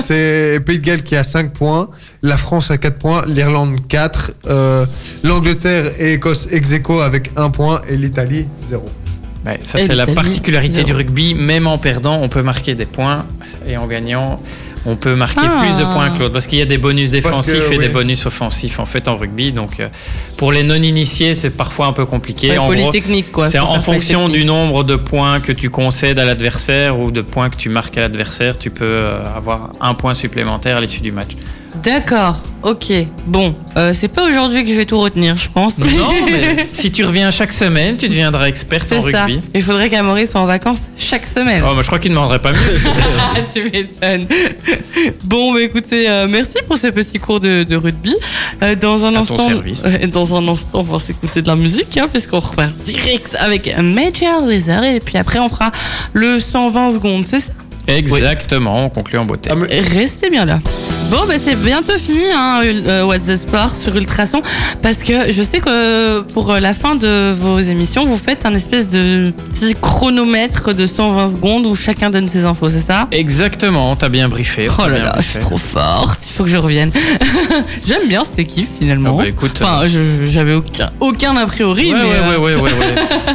c'est Pays de Galles qui a 5 points, la France a 4 points, l'Irlande 4, euh, l'Angleterre et Écosse ex aequo avec 1 point et l'Italie 0. Ouais, ça, c'est la particularité zéro. du rugby. Même en perdant, on peut marquer des points. Et en gagnant, on peut marquer Ah. plus de points que l'autre. Parce qu'il y a des bonus défensifs que, et des bonus offensifs, en fait, en rugby. Donc, euh, pour les non-initiés, c'est parfois un peu compliqué. Ouais, en gros, Polytechnique, quoi. C'est en fonction du nombre de points que tu concèdes à l'adversaire ou de points que tu marques à l'adversaire, tu peux euh, avoir un point supplémentaire à l'issue du match. D'accord, ok. Bon, euh, c'est pas aujourd'hui que je vais tout retenir, je pense. Non, mais si tu reviens chaque semaine, tu deviendras experte en ça. rugby. Il faudrait qu'Amaury soit en vacances chaque semaine. Oh, mais je crois qu'il ne demanderait pas mieux. Tu m'étonnes. Bon, bah, écoutez, euh, merci pour ces petits cours de, de rugby. Euh, dans un À ton instant, service. dans un instant, on va s'écouter de la musique, hein, puisqu'on repart direct avec Major Lazer et puis après on fera le 120 secondes, c'est ça? Exactement, on conclut en beauté. Ah, mais- Restez bien là. Bon, bah, c'est bientôt fini, hein, euh, What's the Sport sur Ultrason, parce que je sais que pour la fin de vos émissions, vous faites un espèce de petit chronomètre de 120 secondes où chacun donne ses infos, c'est ça? Exactement, t'as bien briefé. Oh là là, je suis trop forte, il faut que je revienne. J'aime bien cette équipe finalement. Ah bah, écoute, enfin, je- j'avais aucun, aucun a priori, Ouais, mais, ouais, euh, ouais, ouais, ouais, ouais.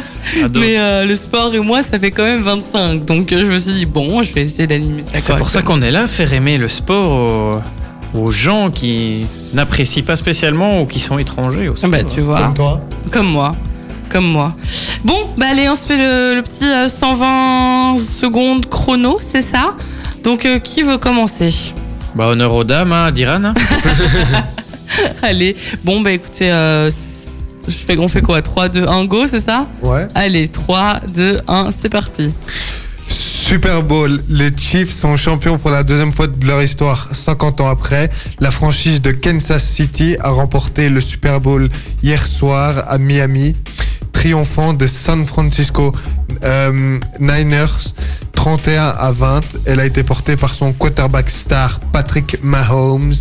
Mais euh, le sport et moi, ça fait quand même 25. Donc euh, je me suis dit, bon, je vais essayer d'animer ça. C'est pour ça qu'on est là, faire aimer le sport aux, aux gens qui n'apprécient pas spécialement ou qui sont étrangers au sport. Bah, tu vois. Comme toi. Comme moi. Comme moi. Bon, bah allez, on se fait le, le petit euh, 120 secondes chrono, c'est ça? Donc, euh, qui veut commencer? Bah, honneur aux dames, hein, Diran. hein. Allez, bon, bah écoutez, euh, je fais, on fait quoi? 3, 2, 1, go, c'est ça? Ouais. Allez, 3, 2, 1, c'est parti. Super Bowl, les Chiefs sont champions pour la deuxième fois de leur histoire, 50 ans après. La franchise de Kansas City a remporté le Super Bowl hier soir à Miami, triomphant des San Francisco euh, Niners 31 à 20. Elle a été portée par son quarterback star Patrick Mahomes,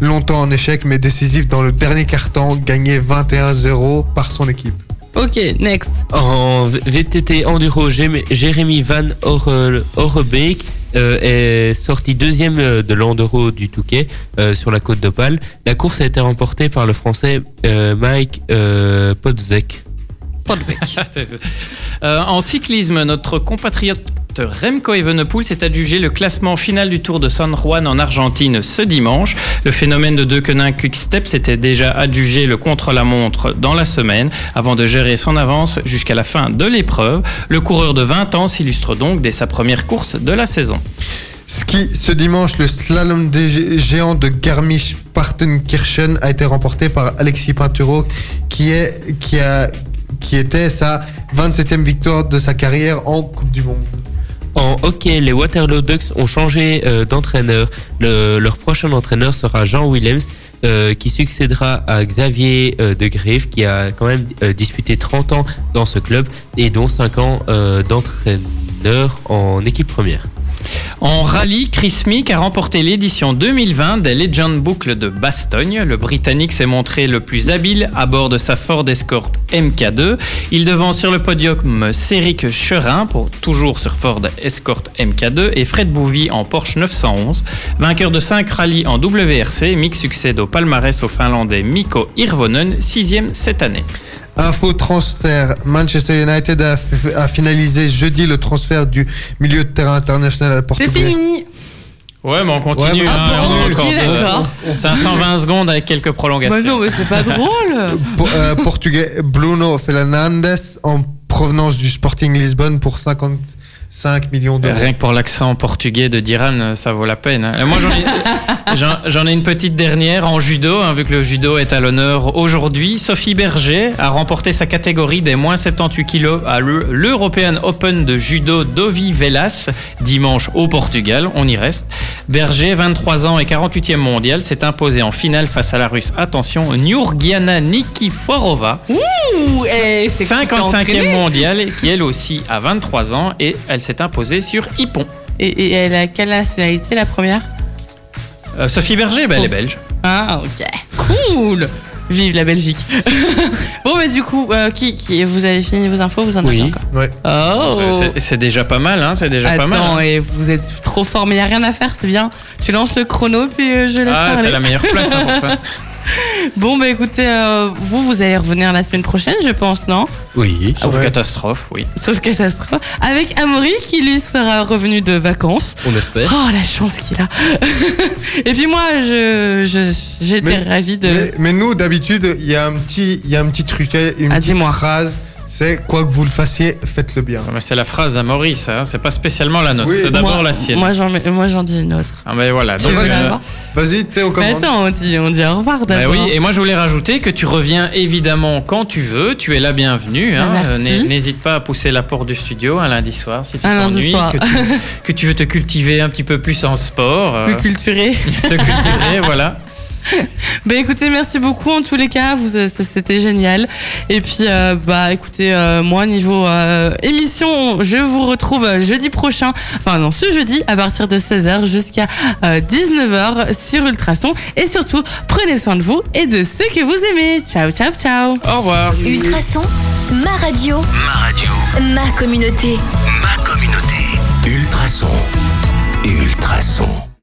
longtemps en échec mais décisif dans le dernier quart-temps, gagné 21-0 par son équipe. Ok, next. En VTT enduro, Jérémy Van Orrebeek euh, est sorti deuxième euh, de l'enduro du Touquet euh, sur la côte d'Opale. La course a été remportée par le français euh, Mike euh, Potvek. Euh, en cyclisme, notre compatriote Remco Evenepoel s'est adjugé le classement final du Tour de San Juan en Argentine ce dimanche. Le phénomène de Deceuninck Quick-Step s'était déjà adjugé le contre-la-montre dans la semaine avant de gérer son avance jusqu'à la fin de l'épreuve. Le coureur de 20 ans s'illustre donc dès sa première course de la saison. Ski, ce dimanche, le slalom des gé- géants de Garmisch-Partenkirchen a été remporté par Alexis Pinturo, qui, est, qui, a, qui était sa 27e victoire de sa carrière en Coupe du Monde. En hockey, les Waterloo Ducks ont changé euh, d'entraîneur. Le- leur prochain entraîneur sera Jean Willems, euh, qui succédera à Xavier euh, de Greef, qui a quand même disputé 30 ans dans ce club et dont 5 ans d'entraîneur en équipe première. En rallye, Chris Meek a remporté l'édition 2020 des Legend Boucle de Bastogne. Le Britannique s'est montré le plus habile à bord de sa Ford Escort MK2. Il devance sur le podium Céric Cherin, pour toujours sur Ford Escort MK2, et Fred Bouvy en Porsche 911. Vainqueur de 5 rallyes en WRC, Meek succède au palmarès au Finlandais Mikko Hirvonen, sixième cette année. Info transfert. Manchester United a, finalisé jeudi le transfert du milieu de terrain international à C'est Portugais. fini Ouais, mais on continue. Ouais, hein, Ah bon, on de- d'accord. C'est un 120 secondes avec quelques prolongations. Bah non, mais c'est pas drôle euh, portugais Bruno Fernandes en provenance du Sporting Lisbonne pour 55 millions d'euros. Rien que pour l'accent portugais de Diran, ça vaut la peine. hein. Et Moi, j'en ai, j'en- j'en ai une petite dernière en judo, hein, vu que le judo est à l'honneur aujourd'hui. Sophie Berger a remporté sa catégorie des moins 78 kilos à l'E- l'European Open de judo Dovi Velas, dimanche au Portugal. On y reste. Berger, 23 ans et 48e mondial, s'est imposée en finale face à la russe, attention, Nurgiana Nikiforova. Ouh, eh, c'est que tu t'es 55e entraîné. mondiale, qui elle aussi a 23 ans et elle s'est imposée sur Hippon. Et, et elle a quelle nationalité la première? Euh, Sophie Berger, bah, elle est belge. Ah, ok. Cool Vive la Belgique. bon, mais du coup, euh, qui, qui, vous avez fini vos infos Vous en avez Oui. encore? Ouais. Oh C'est- C'est déjà pas mal, hein, c'est déjà pas mal. Attends, hein. et vous êtes trop fort, mais il n'y a rien à faire, c'est bien. Tu lances le chrono, puis euh, je laisse Ah, parler. t'as la meilleure place hein, pour ça. Bon, bah écoutez, euh, vous, vous allez revenir la semaine prochaine, je pense, non? Oui. Sauf Ouais. catastrophe, oui. Sauf catastrophe. Avec Amaury, qui lui sera revenu de vacances. On espère. Oh, la chance qu'il a. et puis moi, je, je, j'étais ravie de... Mais, mais nous, d'habitude, il y a un petit, il y a un petit truc, une Ah, petite phrase. C'est quoi que vous le fassiez, faites-le bien. Mais C'est la phrase à Maurice, hein, c'est pas spécialement la nôtre, Oui. c'est d'abord moi, la sienne. Moi, j'en, mets- moi, j'en dis une autre. Ah, ben voilà. Tu Donc, veux vas-y. la euh, voir Vas-y, t'es au Mais attends, on dit, on dit au revoir bah d'abord. oui, et moi je voulais rajouter que tu reviens évidemment quand tu veux, tu es la bienvenue. hein. Ah, merci. Euh, n'hé- N'hésite pas à pousser la porte du studio un lundi soir si tu Un lundi t'ennuies, soir. que tu, que tu veux te cultiver un petit peu plus en sport, euh, Plus culturé. te cultiver, voilà. bah écoutez, merci beaucoup en tous les cas, vous, c'était génial. Et puis, euh, bah écoutez, euh, moi niveau euh, émission, je vous retrouve jeudi prochain, enfin non, ce jeudi à partir de 16h jusqu'à 19h sur Ultrason. Et surtout, prenez soin de vous et de ceux que vous aimez. Ciao, ciao, ciao. Au revoir. Ultrason, ma radio. Ma radio. Ma communauté. Ma communauté. Ultrason. Ultrason.